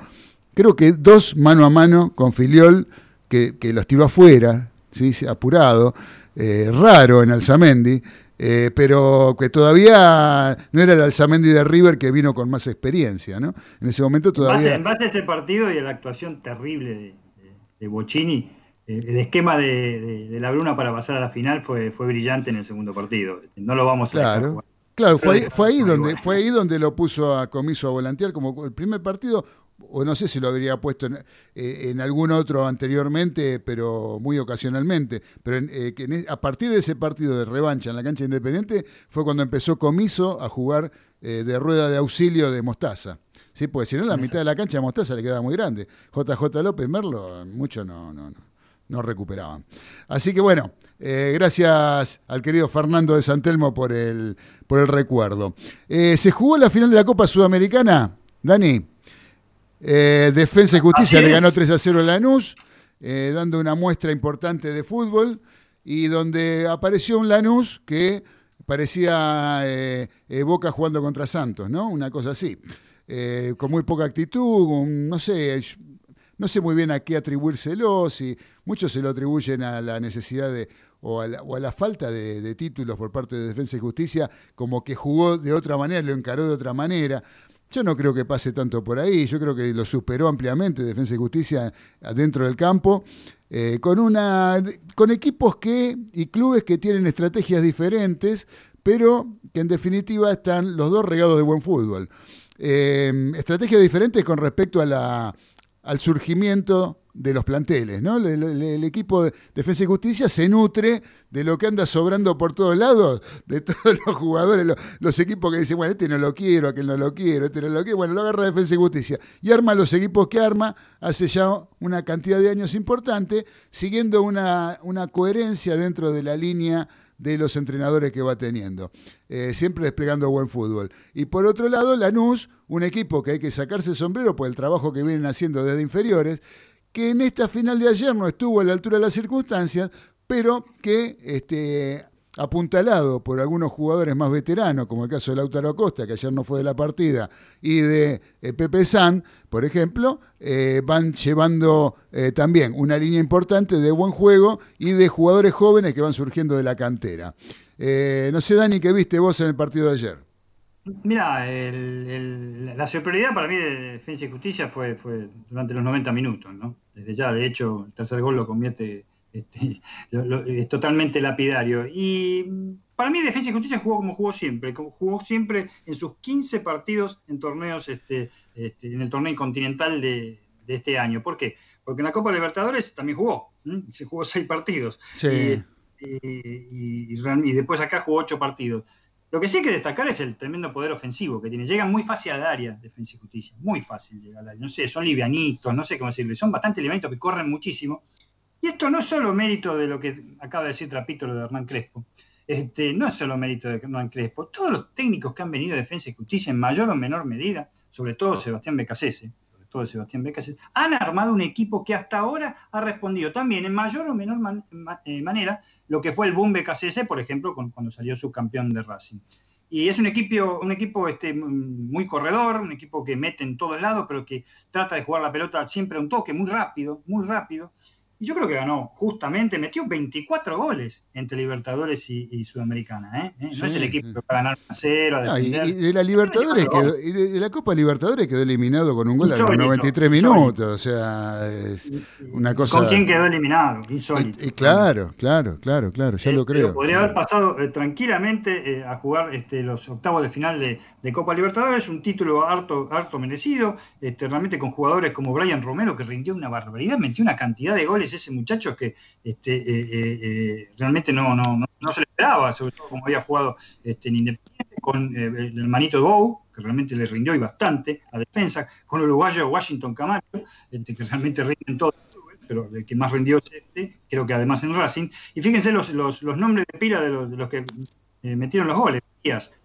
S1: creo que dos mano a mano con Filiol, que, que los tiró afuera, ¿sí? apurado. eh, raro en Alzamendi. eh, pero que todavía no era el Alzamendi de River que vino con más experiencia, ¿no? En ese momento todavía...
S3: en base a ese partido y a la actuación terrible de, de, de Bocini, eh, el esquema de, de- de la Bruna para pasar a la final fue, fue brillante en el segundo partido. No lo vamos a dejar jugar.
S1: Claro, fue ahí, fue ahí donde
S3: bueno.
S1: fue ahí donde lo puso a Comiso a volantear como el primer partido, o no sé si lo habría puesto en, eh, en algún otro anteriormente, pero muy ocasionalmente. Pero en, eh, que en e- a partir de ese partido de revancha en la cancha independiente fue cuando empezó Comiso a jugar eh, de rueda de auxilio de Mostaza. Sí, porque si no, la mitad de la cancha de Mostaza le quedaba muy grande. JJ López Merlo, mucho no, no, no, no recuperaban. Así que bueno, eh, gracias al querido Fernando de Santelmo por el, por el recuerdo. Eh, ¿Se jugó la final de la Copa Sudamericana, Dani? Eh, Defensa y Justicia le ganó 3 a 0 a Lanús. dando una muestra importante de fútbol y donde apareció un Lanús que parecía Boca jugando contra Santos, ¿no? Una cosa así. con muy poca actitud, no sé, no sé muy bien a qué atribuírselo, si muchos se lo atribuyen a la necesidad de, o a la, falta de, títulos por parte de Defensa y Justicia, como que jugó de otra manera, lo encaró de otra manera. Yo no creo que pase tanto por ahí, yo creo que lo superó ampliamente Defensa y Justicia dentro del campo, eh, con, una, con equipos que, y clubes que tienen estrategias diferentes, pero que en definitiva están los dos regados de buen fútbol. Eh, estrategias diferentes con respecto a la, al surgimiento de los planteles. El, equipo de Defensa y Justicia se nutre de lo que anda sobrando por todos lados, de [LAUGHS] todos los jugadores, los, equipos que dicen, bueno, este no lo quiero, aquel no lo quiero, este no lo quiero, bueno, lo agarra Defensa y Justicia y arma los equipos que arma hace ya una cantidad de años importante, siguiendo una, una coherencia dentro de la línea de los entrenadores que va teniendo, eh, siempre desplegando buen fútbol. Y por otro lado, Lanús, un equipo que hay que sacarse el sombrero por el trabajo que vienen haciendo desde inferiores, que en esta final de ayer no estuvo a la altura de las circunstancias, pero que este, apuntalado por algunos jugadores más veteranos, como el caso de Lautaro Acosta, que ayer no fue de la partida, y de eh, Pepe San, por ejemplo, eh, van llevando eh, también una línea importante de buen juego y de jugadores jóvenes que van surgiendo de la cantera. no sé, Dani, ¿qué viste vos en el partido de ayer?
S3: Mira, la superioridad para mí de Defensa y Justicia fue, fue durante los 90 minutos, ¿no? Desde ya, de hecho, el tercer gol lo convierte, este, [LAUGHS] es totalmente lapidario. Y para mí Defensa y Justicia jugó como jugó siempre, como jugó siempre en sus 15 partidos en torneos, este, este, en el torneo continental de, este año. ¿Por qué? Porque en la Copa Libertadores también jugó, se jugó seis partidos.
S1: Sí.
S3: y, y después acá jugó ocho partidos. Lo que sí hay que destacar es el tremendo poder ofensivo que tiene. Llegan muy fácil al área, Defensa y Justicia. Muy fácil llegar al área. No sé, son livianitos, no sé cómo decirlo. Son bastante livianitos que corren muchísimo. Y esto no es solo mérito de lo que acaba de decir Trapito, de Hernán Crespo. Este, no es solo mérito de Hernán Crespo. Todos los técnicos que han venido de Defensa y Justicia, en mayor o menor medida, sobre todo Sebastián Becasese, todo Sebastián Becas, han armado un equipo que hasta ahora ha respondido también en mayor o menor eh, manera lo que fue el boom BKCS, por ejemplo, cuando salió subcampeón de Racing. Y es un equipo, un equipo este, muy corredor, un equipo que mete en todos lados, pero que trata de jugar la pelota siempre a un toque muy rápido, muy rápido. Y yo creo que ganó justamente, metió 24 goles entre Libertadores y, Sudamericana. ¿eh? ¿Eh? No es el equipo que va a ganar a cero. A
S1: y, de la Libertadores quedó, y de, la Copa Libertadores quedó eliminado con un gol a los 93 minutos. O sea, es una cosa.
S3: ¿Con quién quedó eliminado? Insólito.
S1: Claro, claro, claro, claro, ya lo creo.
S3: Podría haber pasado eh, tranquilamente a jugar este, los octavos de final de, Copa Libertadores, un título harto, harto merecido, este, realmente con jugadores como Brian Romero, que rindió una barbaridad, metió una cantidad de goles ese muchacho que este, eh, eh, eh, realmente no, no, no, se le esperaba, sobre todo como había jugado este, en Independiente, con el hermanito de Bow, que realmente le rindió y bastante a defensa, con el uruguayo Washington Camacho, este, que realmente rinde en todo pero el que más rindió es este, creo que además en Racing. Y fíjense los, los, los nombres de pila de los, que metieron los goles.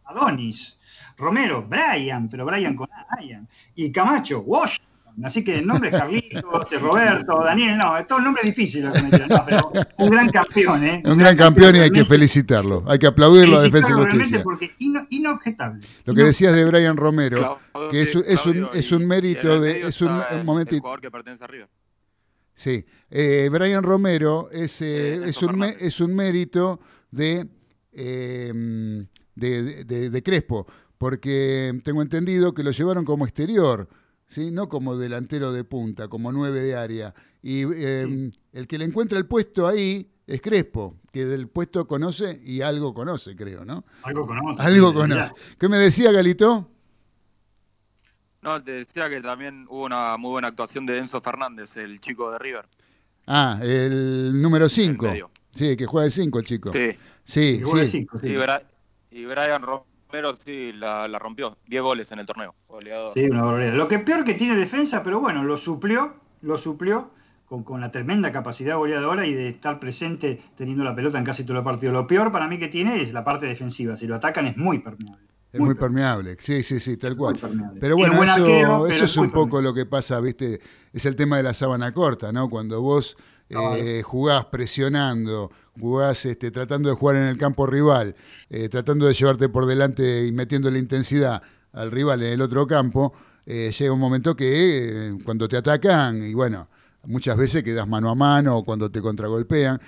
S3: Adonis, Romero, Brian, pero Brian con Brian, y Camacho, Washington. Así que nombres Carlitos, Roberto, Daniel, no, es todo un nombre difícil, no, pero un gran campeón, ¿eh?
S1: Un gran campeón y hay que felicitarlo, hay que aplaudirlo a Defensa y Justicia.
S3: porque inobjetable.
S1: Lo que decías de Brian Romero, que es, es, un, es un mérito de. Es un, momento.
S4: jugador que pertenece arriba.
S1: Sí, eh, Brian Romero es, eh, es, un, es un mérito de, eh, de, de, de Crespo, porque tengo entendido que lo llevaron como exterior no como delantero de punta, como nueve de área. Y em, el que le encuentra el puesto ahí es Crespo, que del puesto conoce y algo conoce, creo, ¿no?
S3: Algo conoce.
S1: Algo conoce. ¿Qué me decía Galito?
S4: No, te decía que también hubo una muy buena actuación de Enzo Fernández, el chico de River.
S1: Ah, el número 5. Sí, que juega de 5 el chico. Sí.
S4: Sí, sí. Y, Brian pero sí, la, rompió. 10 goles en el torneo.
S3: Sí, una barbaridad. Lo que peor que tiene defensa, pero bueno, lo suplió, lo suplió con, la tremenda capacidad goleadora y de estar presente teniendo la pelota en casi todo el partido. Lo peor para mí que tiene es la parte defensiva. Si lo atacan es muy permeable.
S1: Es muy, permeable, sí, sí, sí, tal cual. Pero bueno,
S3: buen
S1: eso,
S3: arquero,
S1: eso
S3: pero
S1: es
S3: es
S1: un poco lo que pasa, ¿viste? Es el tema de la sábana corta, ¿no? Cuando vos eh, jugás presionando, jugás este, tratando de jugar en el campo rival, eh, tratando de llevarte por delante y metiendo la intensidad al rival en el otro campo, eh, llega un momento que eh, cuando te atacan, y bueno, muchas veces quedas mano a mano o cuando te contragolpean,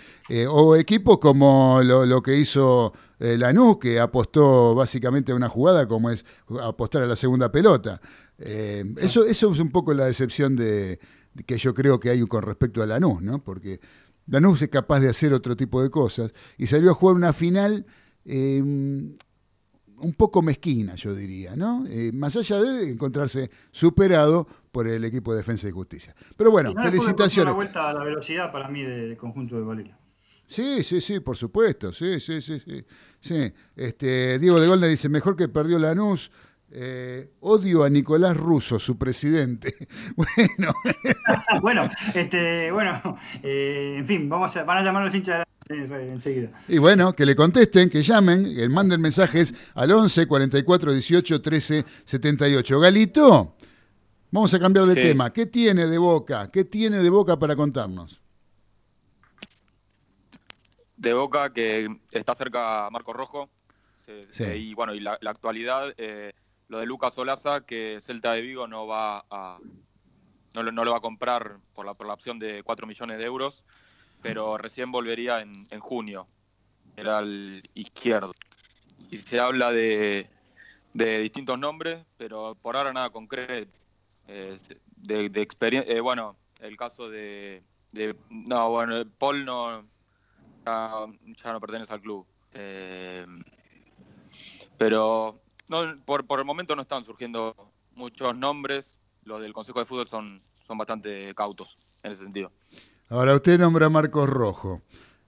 S1: o equipos como lo, lo que hizo Lanús, que apostó básicamente a una jugada como es apostar a la segunda pelota. Eso, eso es un poco la decepción de, de que yo creo que hay con respecto a Lanús, ¿no? Porque Lanús es capaz de hacer otro tipo de cosas y salió a jugar una final eh, un poco mezquina, yo diría, ¿no? Eh, más allá de encontrarse superado por el equipo de Defensa y Justicia. Pero bueno,
S3: no,
S1: felicitaciones.
S3: La vuelta a la velocidad para mí del conjunto de Valeria.
S1: Sí, sí, sí, por supuesto. Sí, sí, sí, sí. sí. Este, Diego de Golden dice, mejor que perdió Lanús. Eh, odio a Nicolás Russo, su presidente. [LAUGHS] Bueno, [LAUGHS]
S3: bueno, este, bueno, eh, en fin, vamos a, van a llamar a los hinchas de la- enseguida.
S1: y bueno, que le contesten, que llamen, que manden mensajes al 11 44 18 13 78. Galito, vamos a cambiar de
S4: Sí.
S1: tema. ¿Qué tiene de boca? ¿Qué tiene de boca para contarnos?
S4: De Boca, que está cerca Marco Rojo.
S1: Sí.
S4: eh, Y bueno, y la, la actualidad, eh, lo de Lucas Olaza, que Celta de Vigo no va a. No lo, no lo va a comprar por la, por la opción de 4 millones de euros, pero recién volvería en, en junio. Era el izquierdo. Y se habla de, de distintos nombres, pero por ahora nada concreto. Eh, de, de experiencia. bueno, el caso de, No, bueno, Paul no. Ya, ya no pertenece al club. Eh, pero no, por, por el momento no están surgiendo muchos nombres. Los del Consejo de Fútbol son, son bastante cautos en ese sentido.
S1: Ahora usted nombra a Marcos Rojo.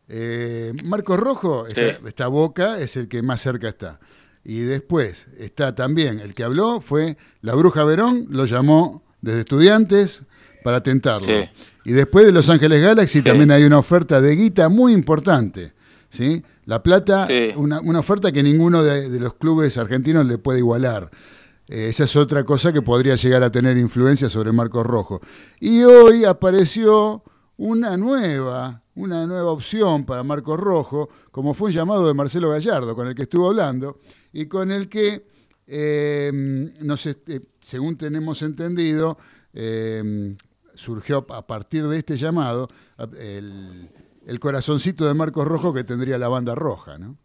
S1: Eh, Marcos Rojo, está,
S4: Sí.
S1: está Boca, es el que más cerca está. Y después está también, el que habló fue la Bruja Verón, lo llamó desde estudiantes para tentarlo.
S4: Sí.
S1: Y después de Los Ángeles Galaxy
S4: Sí.
S1: también hay una oferta de guita muy importante. ¿sí? La Plata,
S4: Sí.
S1: una, una oferta que ninguno de, de los clubes argentinos le puede igualar. Eh, esa es otra cosa que podría llegar a tener influencia sobre Marcos Rojo. Y hoy apareció una nueva, una nueva opción para Marcos Rojo, como fue un llamado de Marcelo Gallardo, con el que estuvo hablando, y con el que, eh, eh, según tenemos entendido, eh, surgió a partir de este llamado el, el corazoncito de Marcos Rojo que tendría la banda roja, ¿no?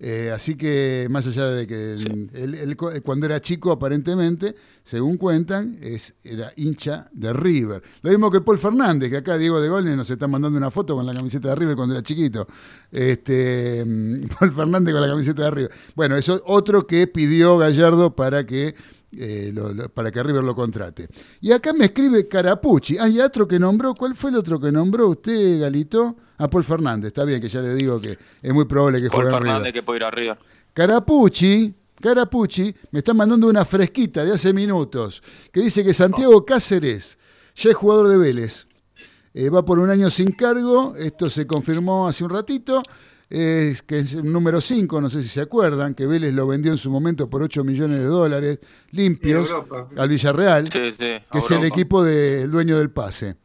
S1: Eh, así que más allá de que él- él- él cu- cuando era chico aparentemente, según cuentan, es, era hincha de River. Lo mismo que Paul Fernández, que acá Diego de Golnes nos está mandando una foto con la camiseta de River cuando era chiquito. Este, mm, [LAUGHS] Paul Fernández con la camiseta de River. Bueno, eso es otro que pidió Gallardo para que eh, lo- lo- para que River lo contrate. Y acá me escribe Carapucci. Hay otro que nombró. ¿Cuál fue el otro que nombró usted, Galito? A Paul Fernández. Está bien que ya le digo que es muy probable que
S4: Paul
S1: juegue River.
S4: Fernández que puede ir a River.
S1: Carapucci, Carapucci me está mandando una fresquita de hace minutos que dice que Santiago Cáceres ya es jugador de Vélez. Eh, va por un año sin cargo, esto se confirmó hace un ratito, es que es el número 5, no sé si se acuerdan, que Vélez lo vendió en su momento por 8 millones de dólares limpios al Villarreal
S4: Sí, sí.
S1: que es el equipo del dueño del pase.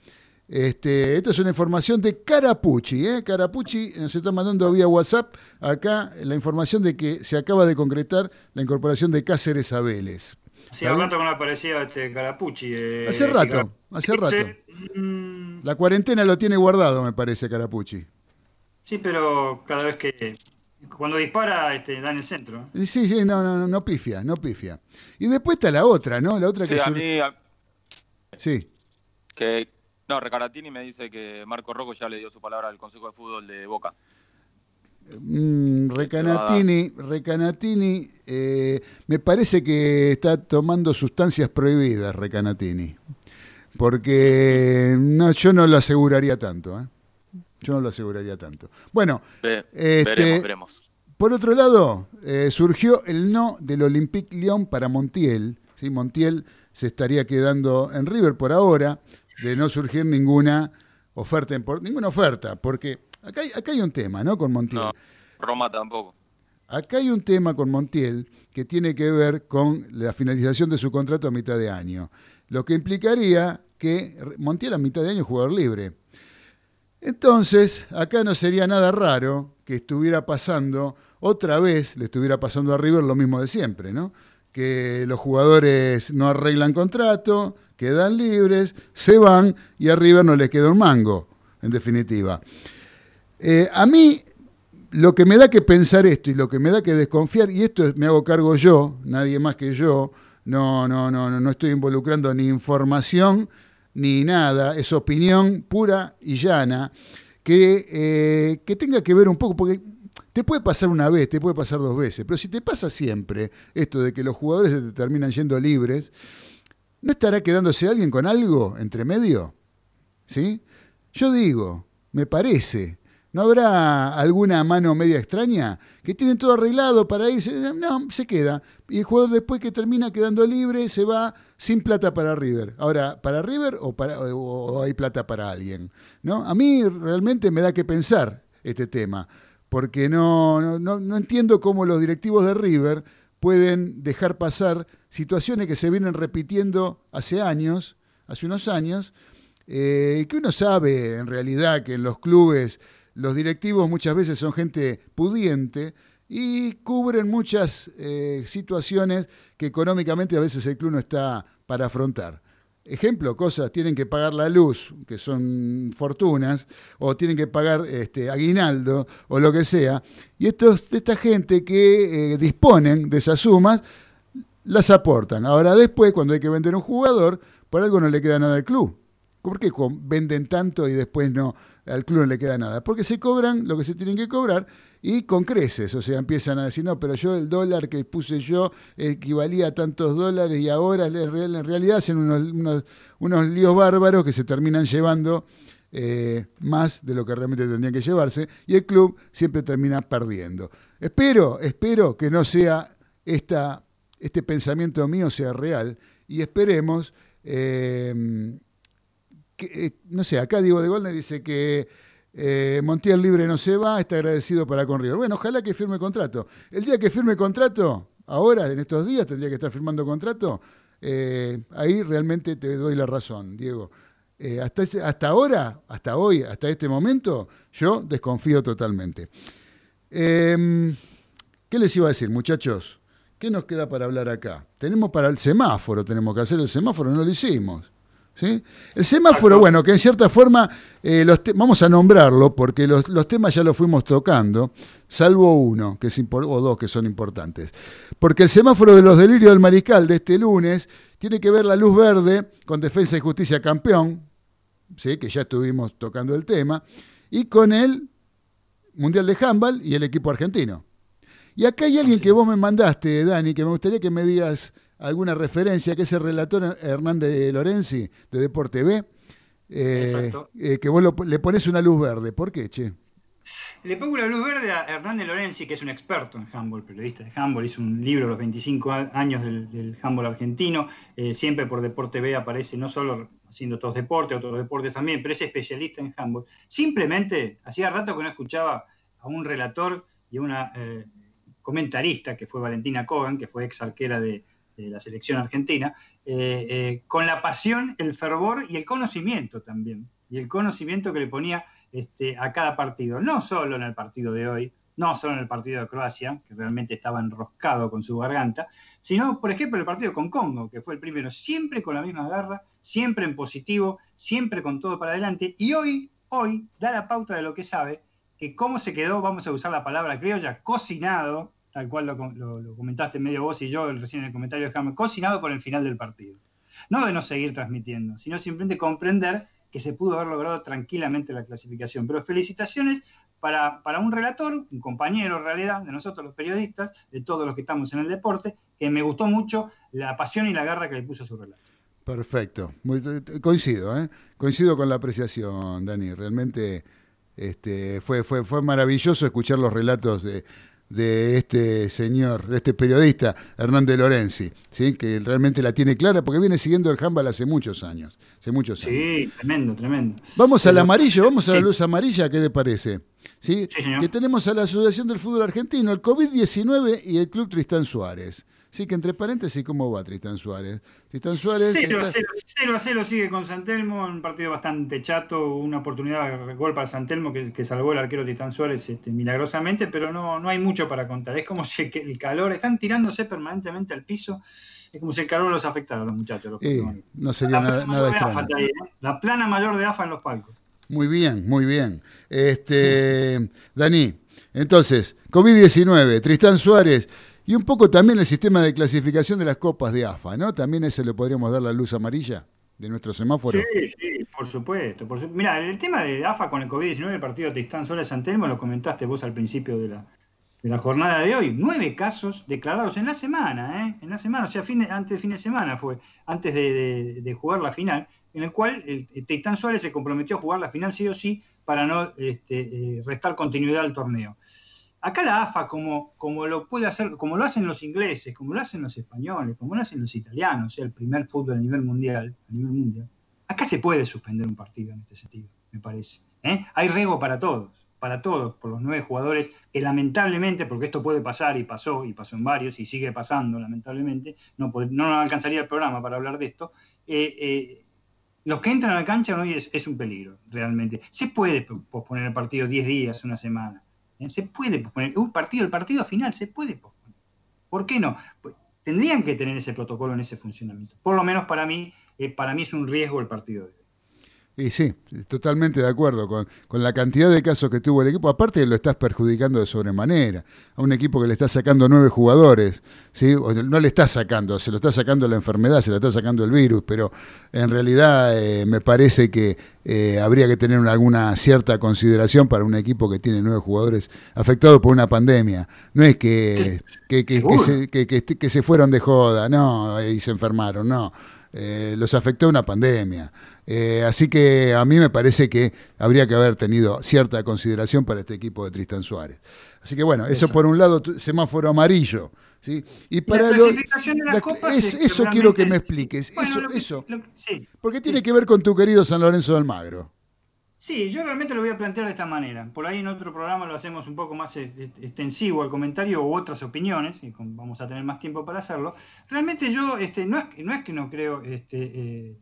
S1: Este, esto es una información de Carapucci. ¿eh? Carapucci nos está mandando vía WhatsApp acá la información de que se acaba de concretar la incorporación de Cáceres a Vélez.
S3: Sí,
S1: ¿Está
S3: hace
S1: bien?
S3: rato que no aparecía este Carapucci. eh,
S1: Hace rato, hace rato.
S3: Mm,
S1: La cuarentena lo tiene guardado, me parece, Carapucci.
S3: Sí, pero cada vez que. Cuando dispara, este, da en el centro.
S1: Sí, sí, no, no, no, no pifia, no pifia. Y después está la otra, ¿no? La otra
S4: Sí,
S1: que...
S4: a
S1: sur-
S4: mí, a-
S1: Sí,
S4: que, no, Recaratini me dice que Marco Rojo ya le dio su palabra al Consejo de Fútbol de Boca.
S1: Mm, Recanatini, Recanatini eh, me parece que está tomando sustancias prohibidas, Recanatini. Porque no, yo no lo aseguraría tanto. ¿eh? Yo no lo aseguraría tanto. Bueno,
S4: Ve-
S1: Este-
S4: Veremos, veremos.
S1: por otro lado, eh, surgió el no del Olympique Lyon para Montiel. ¿sí? Montiel se estaría quedando en River por ahora, de no surgir ninguna oferta, ninguna oferta, porque acá hay, acá hay un tema, ¿no? Con Montiel.
S4: No, Roma tampoco.
S1: acá hay un tema con Montiel que tiene que ver con la finalización de su contrato a mitad de año, lo que implicaría que Montiel a mitad de año es jugador libre. Entonces, acá no sería nada raro que estuviera pasando, otra vez le estuviera pasando a River lo mismo de siempre, ¿no? Que los jugadores no arreglan contrato, quedan libres, se van y a River no les queda un mango, en definitiva. Eh, a mí lo que me da que pensar esto y lo que me da que desconfiar, y esto me hago cargo yo, nadie más que yo, no, no, no, no estoy involucrando ni información ni nada, es opinión pura y llana, que, eh, que tenga que ver un poco, porque te puede pasar una vez, te puede pasar dos veces, pero si te pasa siempre esto de que los jugadores se te terminan yendo libres, ¿no estará quedándose alguien con algo entre medio? ¿Sí? Yo digo, me parece, ¿No habrá alguna mano media extraña que tienen todo arreglado para irse? No, se queda. Y el jugador después que termina quedando libre se va sin plata para River. Ahora, ¿para River o, para, o hay plata para alguien? ¿No? A mí realmente me da que pensar este tema, porque no, no, no entiendo cómo los directivos de River pueden dejar pasar situaciones que se vienen repitiendo hace años, hace unos años, eh, que uno sabe en realidad que en los clubes los directivos muchas veces son gente pudiente y cubren muchas eh, situaciones que económicamente a veces el club no está para afrontar. Ejemplo, cosas, tienen que pagar la luz, que son fortunas, o tienen que pagar este, aguinaldo, o lo que sea. Y estos, esta gente que eh, disponen de esas sumas, las aportan. Ahora después, cuando hay que vender un jugador, por algo no le queda nada al club. ¿Por qué venden tanto y después no, al club no le queda nada. Porque se cobran lo que se tienen que cobrar y con creces. O sea, empiezan a decir, no, pero yo el dólar que puse yo equivalía a tantos dólares y ahora en realidad hacen unos, unos, líos bárbaros que se terminan llevando eh, más de lo que realmente tendrían que llevarse y el club siempre termina perdiendo. Espero, espero que no sea esta, este pensamiento mío sea real y esperemos eh, eh, no sé, acá Diego de Golden dice que eh, Montiel libre no se va, está agradecido para con River. Bueno, ojalá que firme contrato. El día que firme contrato, ahora, en estos días, tendría que estar firmando contrato. Eh, ahí realmente te doy la razón, Diego. hasta, hasta ahora, hasta hoy, hasta este momento, yo desconfío totalmente. Em, ¿Qué les iba a decir, muchachos? ¿Qué nos queda para hablar acá? Tenemos para el semáforo, tenemos que hacer el semáforo, no lo hicimos. El semáforo, bueno, que en cierta forma, eh, vamos a nombrarlo porque los, temas ya los fuimos tocando, salvo uno, que es o dos que son importantes. Porque el semáforo de los delirios del mariscal de este lunes tiene que ver la luz verde con Defensa y Justicia campeón, ¿sí? que ya estuvimos tocando el tema, y con el Mundial de Handball y el equipo argentino. Y acá hay alguien que vos me mandaste, Dani, que me gustaría que me digas alguna referencia, que es el relator Hernández Lorenzi de Deporte B, eh, eh, que vos le pones una luz verde. ¿Por qué, che?
S3: Le pongo una luz verde a Hernández Lorenzi, que es un experto en handball, periodista de handball, hizo un libro los 25 años del, del handball argentino, eh, siempre por Deporte B aparece no solo haciendo todos deportes, otros deportes también, pero es especialista en handball. Simplemente, hacía rato que no escuchaba a un relator y a una comentarista, que fue Valentina Kogan, que fue ex arquera de, de la selección argentina, eh, eh, con la pasión, el fervor y el conocimiento también, y el conocimiento que le ponía este, a cada partido, no solo en el partido de hoy, no solo en el partido de Croacia, que realmente estaba enroscado con su garganta, sino, por ejemplo, el partido con Congo, que fue el primero, siempre con la misma garra, siempre en positivo, siempre con todo para adelante, y hoy, hoy, da la pauta de lo que sabe, que cómo se quedó, vamos a usar la palabra criolla, cocinado tal cual lo, comentaste medio vos y yo recién en el comentario de Hammer, cocinado por el final del partido. No de no seguir transmitiendo, sino simplemente comprender que se pudo haber logrado tranquilamente la clasificación. Pero felicitaciones para, para, un relator, un compañero en realidad, de nosotros los periodistas, de todos los que estamos en el deporte, que me gustó mucho la pasión y la garra que le puso a su relato.
S1: Perfecto, coincido, ¿eh? coincido con la apreciación, Dani. Realmente este, fue, fue, fue maravilloso escuchar los relatos de, de este señor, de este periodista, Hernández Lorenzi, ¿sí? que realmente la tiene clara porque viene siguiendo el handball hace muchos años. Hace muchos años.
S3: Sí, tremendo, tremendo.
S1: Vamos al amarillo, vamos a la luz amarilla, ¿qué te parece? ¿sí?
S3: Sí, señor.
S1: que tenemos a la Asociación del Fútbol Argentino, el COVID-19 y el Club Tristán Suárez. Sí, que entre paréntesis, ¿cómo va Tristán Suárez? Tristán Suárez...
S3: 0 a
S1: está-
S3: 0, 0 a 0 sigue con Santelmo, un partido bastante chato, una oportunidad de gol para Santelmo que, que salvó el arquero Titán Suárez este, milagrosamente, pero no, no hay mucho para contar. Es como si el calor, están tirándose permanentemente al piso, es como si el calor los afectara a los muchachos. Los
S1: Eh, no sería
S3: la,
S1: nada,
S3: plana
S1: nada
S3: mayor de AFA
S1: extraño.
S3: ahí, ¿eh? La plana mayor de AFA en los palcos.
S1: Muy bien, muy bien. Este, Dani, entonces, COVID-19, Tristán Suárez y un poco también el sistema de clasificación de las copas de AFA, ¿no? También ese le podríamos dar la luz amarilla de nuestro semáforo.
S3: Sí, sí, por supuesto. Mira, el tema de AFA con el COVID-19, el partido de Tristán Suárez Santelmo, lo comentaste vos al principio de la, de la jornada de hoy. Nueve casos declarados en la semana, ¿eh? En la semana, o sea, fin de- antes de fin de semana fue, antes de, jugar la final, en el cual el, Suárez se comprometió a jugar la final sí o sí para no este, eh, restar continuidad al torneo. Acá la AFA, como, como lo puede hacer, como lo hacen los ingleses, como lo hacen los españoles, como lo hacen los italianos, o sea, el primer fútbol a nivel mundial, a nivel mundial, acá se puede suspender un partido en este sentido, me parece. ¿eh? Hay riesgo para todos, para todos, por los nueve jugadores que lamentablemente, porque esto puede pasar y pasó, y pasó en varios, y sigue pasando lamentablemente, no, no alcanzaría el programa para hablar de esto, eh, eh, los que entran a la cancha hoy es, es un peligro, realmente. Se puede po- posponer el partido 10 días, una semana. ¿Eh? Se puede posponer. Un partido, el partido final se puede posponer. ¿Por qué no? Pues, tendrían que tener ese protocolo en ese funcionamiento. Por lo menos para mí, eh, para mí es un riesgo el partido de hoy.
S1: Y sí, totalmente de acuerdo con, con la cantidad de casos que tuvo el equipo. Aparte lo estás perjudicando de sobremanera a un equipo que le está sacando nueve jugadores. ¿sí? O no le está sacando, se lo está sacando la enfermedad, se lo está sacando el virus, pero en realidad eh, me parece que eh, habría que tener una- alguna cierta consideración para un equipo que tiene nueve jugadores afectados por una pandemia. No es que, que, que- que se, que se fueron de joda, no, y se enfermaron, no. Eh, los afectó una pandemia. Eh, así que a mí me parece que habría que haber tenido cierta consideración para este equipo de Tristan Suárez. Así que bueno, eso,
S3: Eso.
S1: por un lado, semáforo amarillo. ¿sí? Y para
S3: la
S1: lo-
S3: de
S1: la- es- eso quiero que me expliques.
S3: Bueno,
S1: eso,
S3: que-
S1: eso.
S3: que- sí.
S1: Porque tiene que ver con tu querido San Lorenzo de Almagro.
S3: Sí, yo realmente lo voy a plantear de esta manera. Por ahí en otro programa lo hacemos un poco más extensivo al comentario u otras opiniones, y vamos a tener más tiempo para hacerlo. Realmente yo, este, no, es, no es que no creo, este, eh,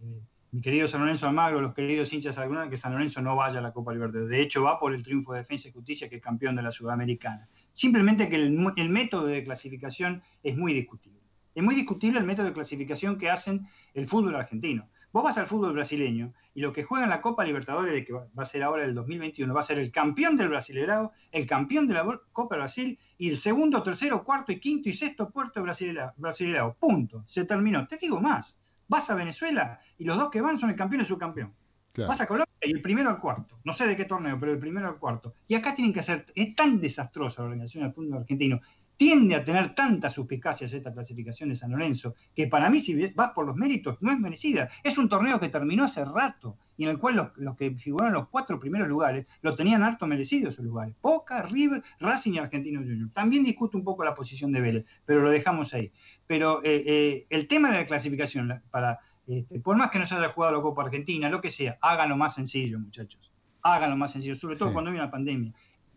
S3: mi querido San Lorenzo Almagro, los queridos hinchas alguna, que San Lorenzo no vaya a la Copa Libertadores. De hecho, va por el triunfo de Defensa y Justicia, que es campeón de la Sudamericana. Simplemente que el, el método de clasificación es muy discutible. Es muy discutible el método de clasificación que hacen el fútbol argentino. Vos vas al fútbol brasileño y lo que juega en la Copa Libertadores, de que va a ser ahora el 2021, va a ser el campeón del Brasileirao, el campeón de la Copa Brasil y el segundo, tercero, cuarto y quinto y sexto puerto Brasileirao. Brasileirao. Punto. Se terminó. Te digo más. Vas a Venezuela y los dos que van son el campeón y el subcampeón.
S1: Claro.
S3: Vas a Colombia y el primero al cuarto. No sé de qué torneo, pero el primero al cuarto. Y acá tienen que hacer. Es tan desastrosa la organización del fútbol argentino. Tiende a tener tantas suspicacias esta clasificación de San Lorenzo, que para mí, si vas por los méritos, no es merecida. Es un torneo que terminó hace rato y en el cual los, los que figuraron los cuatro primeros lugares lo tenían harto merecido esos lugares. Boca, River, Racing y Argentino Junior. También discuto un poco la posición de Vélez, pero lo dejamos ahí. Pero eh, eh, el tema de la clasificación, la- para, este, por más que no se haya jugado la Copa Argentina, lo que sea, háganlo más sencillo, muchachos. Háganlo más sencillo, sobre todo
S1: Sí.
S3: cuando hay una pandemia.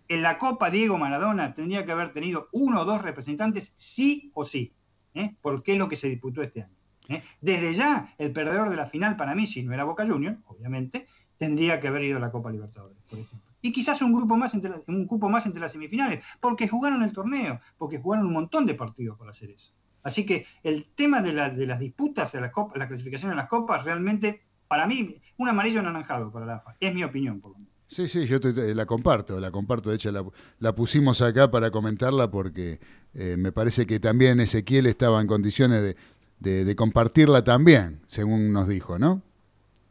S3: En la Copa Diego Maradona tendría que haber tenido uno o dos representantes sí o sí, ¿eh? porque es lo que se disputó este año. ¿eh? Desde ya, el perdedor de la final para mí, si no era Boca Juniors, obviamente, tendría que haber ido a la Copa Libertadores, por ejemplo. Y quizás un grupo más entre un cupo más entre las semifinales, porque jugaron el torneo, porque jugaron un montón de partidos para hacer eso. Así que el tema de las disputas, de la, copa, la clasificación en las copas, realmente, para mí, un amarillo anaranjado para la AFA. Es mi opinión, por lo menos.
S1: Sí, sí, yo te- te- la comparto, la comparto. De hecho, la, la pusimos acá para comentarla porque eh, me parece que también Ezequiel estaba en condiciones de, de- de compartirla también, según nos dijo, ¿no?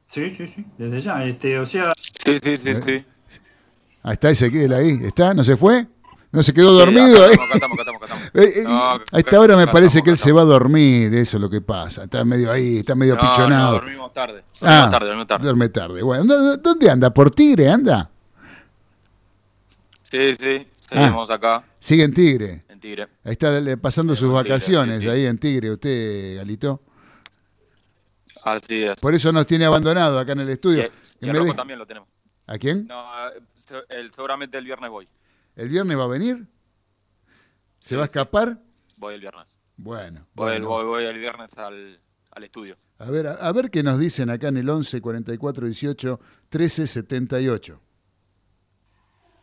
S3: Sí, sí, sí, desde ya. Este, o sea,
S4: Sí, sí, sí,
S1: Eh,
S4: sí.
S1: Ahí está Ezequiel ahí, ¿está? ¿No se fue? ¿No se quedó
S4: Sí,
S1: dormido?
S4: acá estamos, acá estamos, acá estamos, acá [LAUGHS]
S1: Eh, eh,
S4: estamos. No,
S1: a esta hora me parece que él se va a dormir, eso es lo que pasa. Está medio ahí, está medio
S4: no,
S1: pichonado.
S4: dormimos tarde.
S1: Ah,
S4: Dormimos tarde, dormimos tarde.
S1: Duerme tarde. Bueno, ¿dó- ¿dónde anda? ¿Por Tigre anda?
S4: Sí, sí, seguimos acá
S1: Sigue en Tigre.
S4: en Tigre.
S1: Ahí está eh, pasando sus
S4: Tigre,
S1: vacaciones,
S4: sí, sí.
S1: ahí en Tigre, usted, Galito.
S4: Así es.
S1: Por eso nos tiene abandonado acá en el estudio.
S4: y
S1: deja-
S4: también lo tenemos.
S1: ¿A quién?
S4: No, el- seguramente el viernes voy.
S1: ¿El viernes va a venir? ¿Se
S4: Sí,
S1: va a escapar?
S4: Voy el viernes.
S1: Bueno.
S4: Voy, el-
S1: bueno.
S4: voy, voy el viernes al, al estudio.
S1: A ver, a, a ver qué nos dicen acá en el 11 44 18 13 78.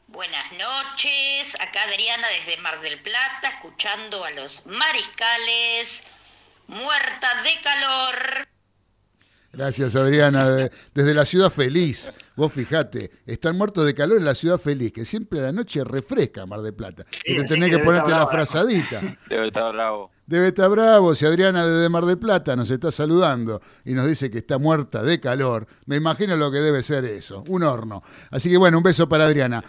S6: Buenas noches, acá Adriana desde Mar del Plata, escuchando a los mariscales, muerta de calor.
S1: Gracias, Adriana, de- desde la ciudad feliz. Vos fijate, están muertos de calor en la ciudad feliz, que siempre a la noche refresca Mar de Plata. y te
S3: así
S1: tenés
S3: que
S1: ponerte la frazadita. [LAUGHS]
S4: Debe estar bravo.
S1: Debe estar bravo si Adriana desde Mar del Plata nos está saludando y nos dice que está muerta de calor. Me imagino lo que debe ser eso, un horno. Así que bueno, un beso para Adriana.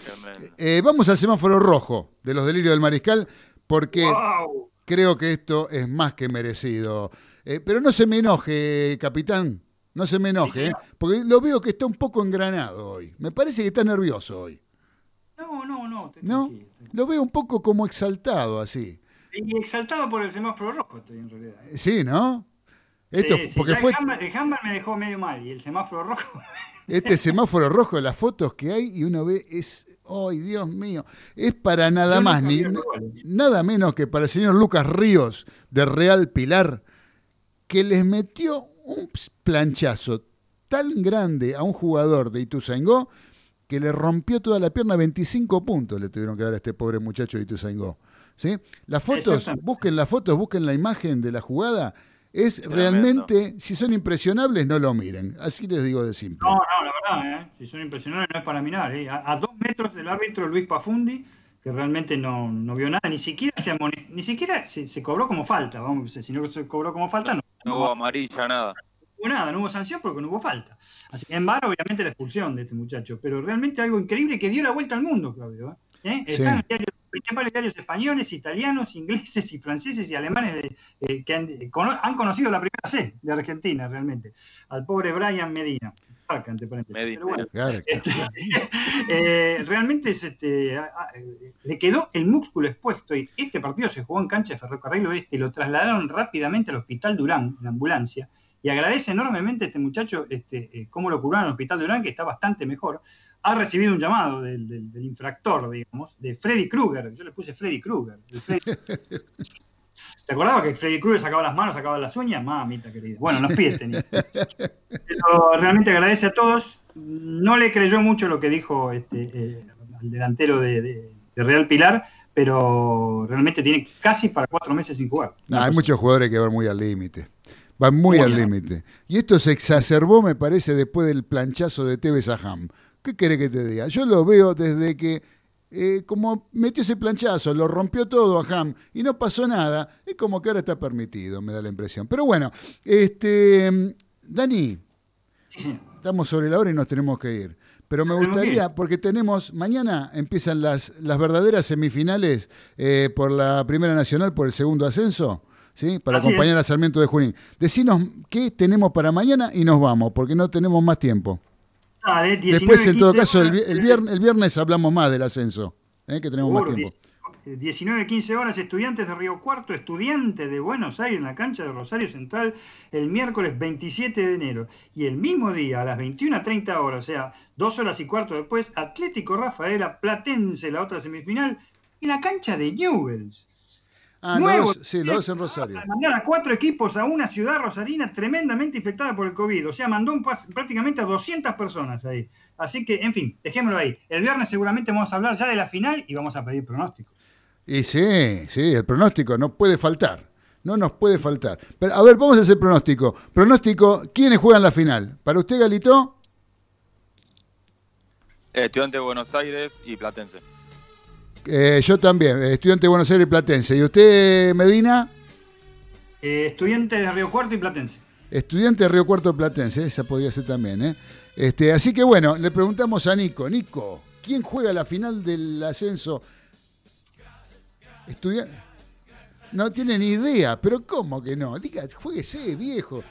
S1: Eh, vamos al semáforo rojo de los delirios del mariscal porque
S3: ¡Wow!
S1: creo que esto es más que merecido. Eh, pero no se me enoje, capitán. No se me enoje, ¿eh? porque lo veo que está un poco engranado hoy. Me parece que está nervioso hoy.
S3: No, no, no. estoy
S1: ¿No?
S3: tranquilo, estoy-
S1: Lo veo un poco como exaltado así.
S3: Y exaltado por el semáforo rojo estoy en realidad.
S1: Eh, Sí, ¿no? Esto,
S3: Sí, sí,
S1: porque
S3: ya
S1: fue
S3: el, handball me dejó medio mal y el semáforo rojo. [LAUGHS]
S1: este semáforo rojo, las fotos que hay y uno ve es, ¡ay, Dios mío! Es para nada más, ni nada menos que para el señor Lucas Ríos de Real Pilar, que les metió un planchazo tan grande a un jugador de Ituzaingó que le rompió toda la pierna, 25 puntos le tuvieron que dar a este pobre muchacho de Ituzaingó. ¿Sí? Las fotos, busquen las fotos, busquen la imagen de la jugada. Es
S4: Tremendo.
S1: realmente, si son impresionables, no lo miren. Así les digo de simple.
S3: No, no, la verdad, ¿eh? si son impresionantes no es para mirar. ¿eh? A, a dos metros del árbitro Luis Pafundi, que realmente no, no vio nada, ni siquiera se, amone- ni siquiera se, se cobró como falta. Vamos, si no se cobró como falta, no,
S4: No hubo amarilla, nada.
S3: hubo nada, no hubo sanción porque no hubo falta. Así que en vano, obviamente, la expulsión de este muchacho, pero realmente algo increíble que dio la vuelta al mundo, Claudio. ¿eh?
S1: Sí.
S3: Están en diarios- principales diarios españoles, italianos, ingleses y franceses y alemanes de- eh, que han, cono- han conocido la primera C de Argentina, realmente. Al pobre Brian Medina. Saca, entre paréntesis.
S4: Medina.
S3: Pero bueno,
S1: Claro.
S3: este, [LAUGHS] eh, realmente es, este, a- a- le quedó el músculo expuesto y este partido se jugó en cancha de Ferrocarril Oeste y lo trasladaron rápidamente al Hospital Durán, en ambulancia. Y agradece enormemente a este muchacho este, eh, cómo lo curaron en el Hospital Durán, que está bastante mejor. Ha recibido un llamado del, del- del infractor, digamos, de Freddy Krueger. Yo le puse Freddy Krueger. Freddy- [LAUGHS] ¿Te acordabas que Freddy Krueger sacaba las manos, sacaba las uñas? Mamita querida. Bueno, los pies tenía. Pero realmente agradece a todos. No le creyó mucho lo que dijo este, eh, el delantero de, de- de Real Pilar, pero realmente tiene casi para cuatro meses sin jugar. Una
S1: hay muchos jugadores que van muy al límite. Van muy al
S3: al-
S1: límite. Y esto se exacerbó, me parece, después del planchazo de Tevez a Ham. ¿Qué querés que te diga? Yo lo veo desde que, eh, como metió ese planchazo, lo rompió todo a Ham y no pasó nada, es como que ahora está permitido, me da la impresión. Pero bueno, este Dani,
S3: Sí.
S1: Estamos sobre la hora y nos tenemos que ir. Pero me gustaría, porque tenemos, mañana empiezan las, las verdaderas semifinales eh, por la Primera Nacional, por el segundo ascenso, ¿sí? Para
S3: Así
S1: acompañar a Sarmiento de Junín. Decinos qué tenemos para mañana y nos vamos, porque no tenemos más tiempo.
S3: Dale, 19,
S1: Después, en todo
S3: 15
S1: caso, el,
S3: horas,
S1: el viernes, el viernes hablamos más del ascenso, ¿eh? que tenemos más tiempo.
S3: 19, 15 horas, estudiantes de Río Cuarto, estudiantes de Buenos Aires en la cancha de Rosario Central el miércoles 27 de enero. Y el mismo día, a las 21.30 horas, o sea, dos horas y cuarto después, Atlético Rafaela, Platense, la otra semifinal, y la cancha de Newells.
S1: Ah, los
S3: Nuevo-
S1: dos, sí, en Rosario.
S3: Para mandar a cuatro equipos a una ciudad rosarina tremendamente infectada por el COVID. O sea, mandó un pas- prácticamente a 200 personas ahí. Así que, en fin, dejémoslo ahí. El viernes seguramente vamos a hablar ya de la final y vamos a pedir pronósticos.
S1: Y sí, sí, el pronóstico no puede faltar. No nos puede faltar. Pero, a ver, vamos a hacer pronóstico. Pronóstico, ¿quiénes juegan la final? ¿Para usted, Galito?
S4: Estudiante de Buenos Aires y Platense.
S1: Eh, yo también, eh, estudiante de Buenos Aires Platense. ¿Y usted, Medina?
S3: Eh, estudiantes de Río Cuarto y Platense.
S1: Estudiante de Río Cuarto Platense, esa podría ser también. ¿eh? Este, así que bueno, le preguntamos a Nico. Nico, ¿quién juega la final del ascenso? Estudia... No tiene ni idea, pero ¿cómo que no? Diga, jueguese, viejo.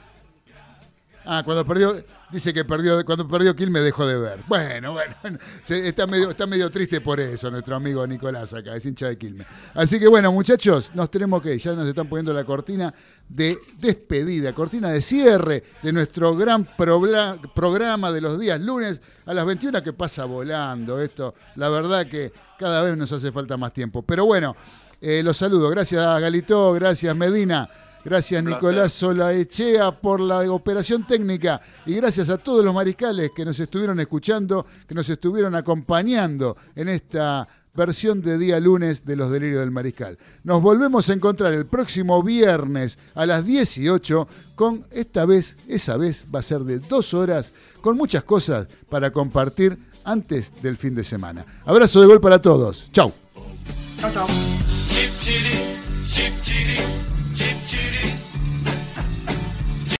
S1: Ah, cuando perdió, dice que perdió, cuando perdió Quilmes dejó de ver. Bueno, bueno, está medio, está medio triste por eso nuestro amigo Nicolás acá, es hincha de Quilmes. Así que bueno, muchachos, nos tenemos que, ya nos están poniendo la cortina de despedida, cortina de cierre de nuestro gran programa de los días lunes a las 21 que pasa volando. Esto, la verdad que cada vez nos hace falta más tiempo. Pero bueno, eh, los saludo. Gracias Galito, gracias Medina. Gracias Nicolás Solaechea por la operación técnica y gracias a todos los mariscales que nos estuvieron escuchando, que nos estuvieron acompañando en esta versión de día lunes de los delirios del mariscal. Nos volvemos a encontrar el próximo viernes a las 18 con esta vez, esa vez va a ser de dos horas, con muchas cosas para compartir antes del fin de semana. Abrazo de gol para todos. Chau. Chau, chau.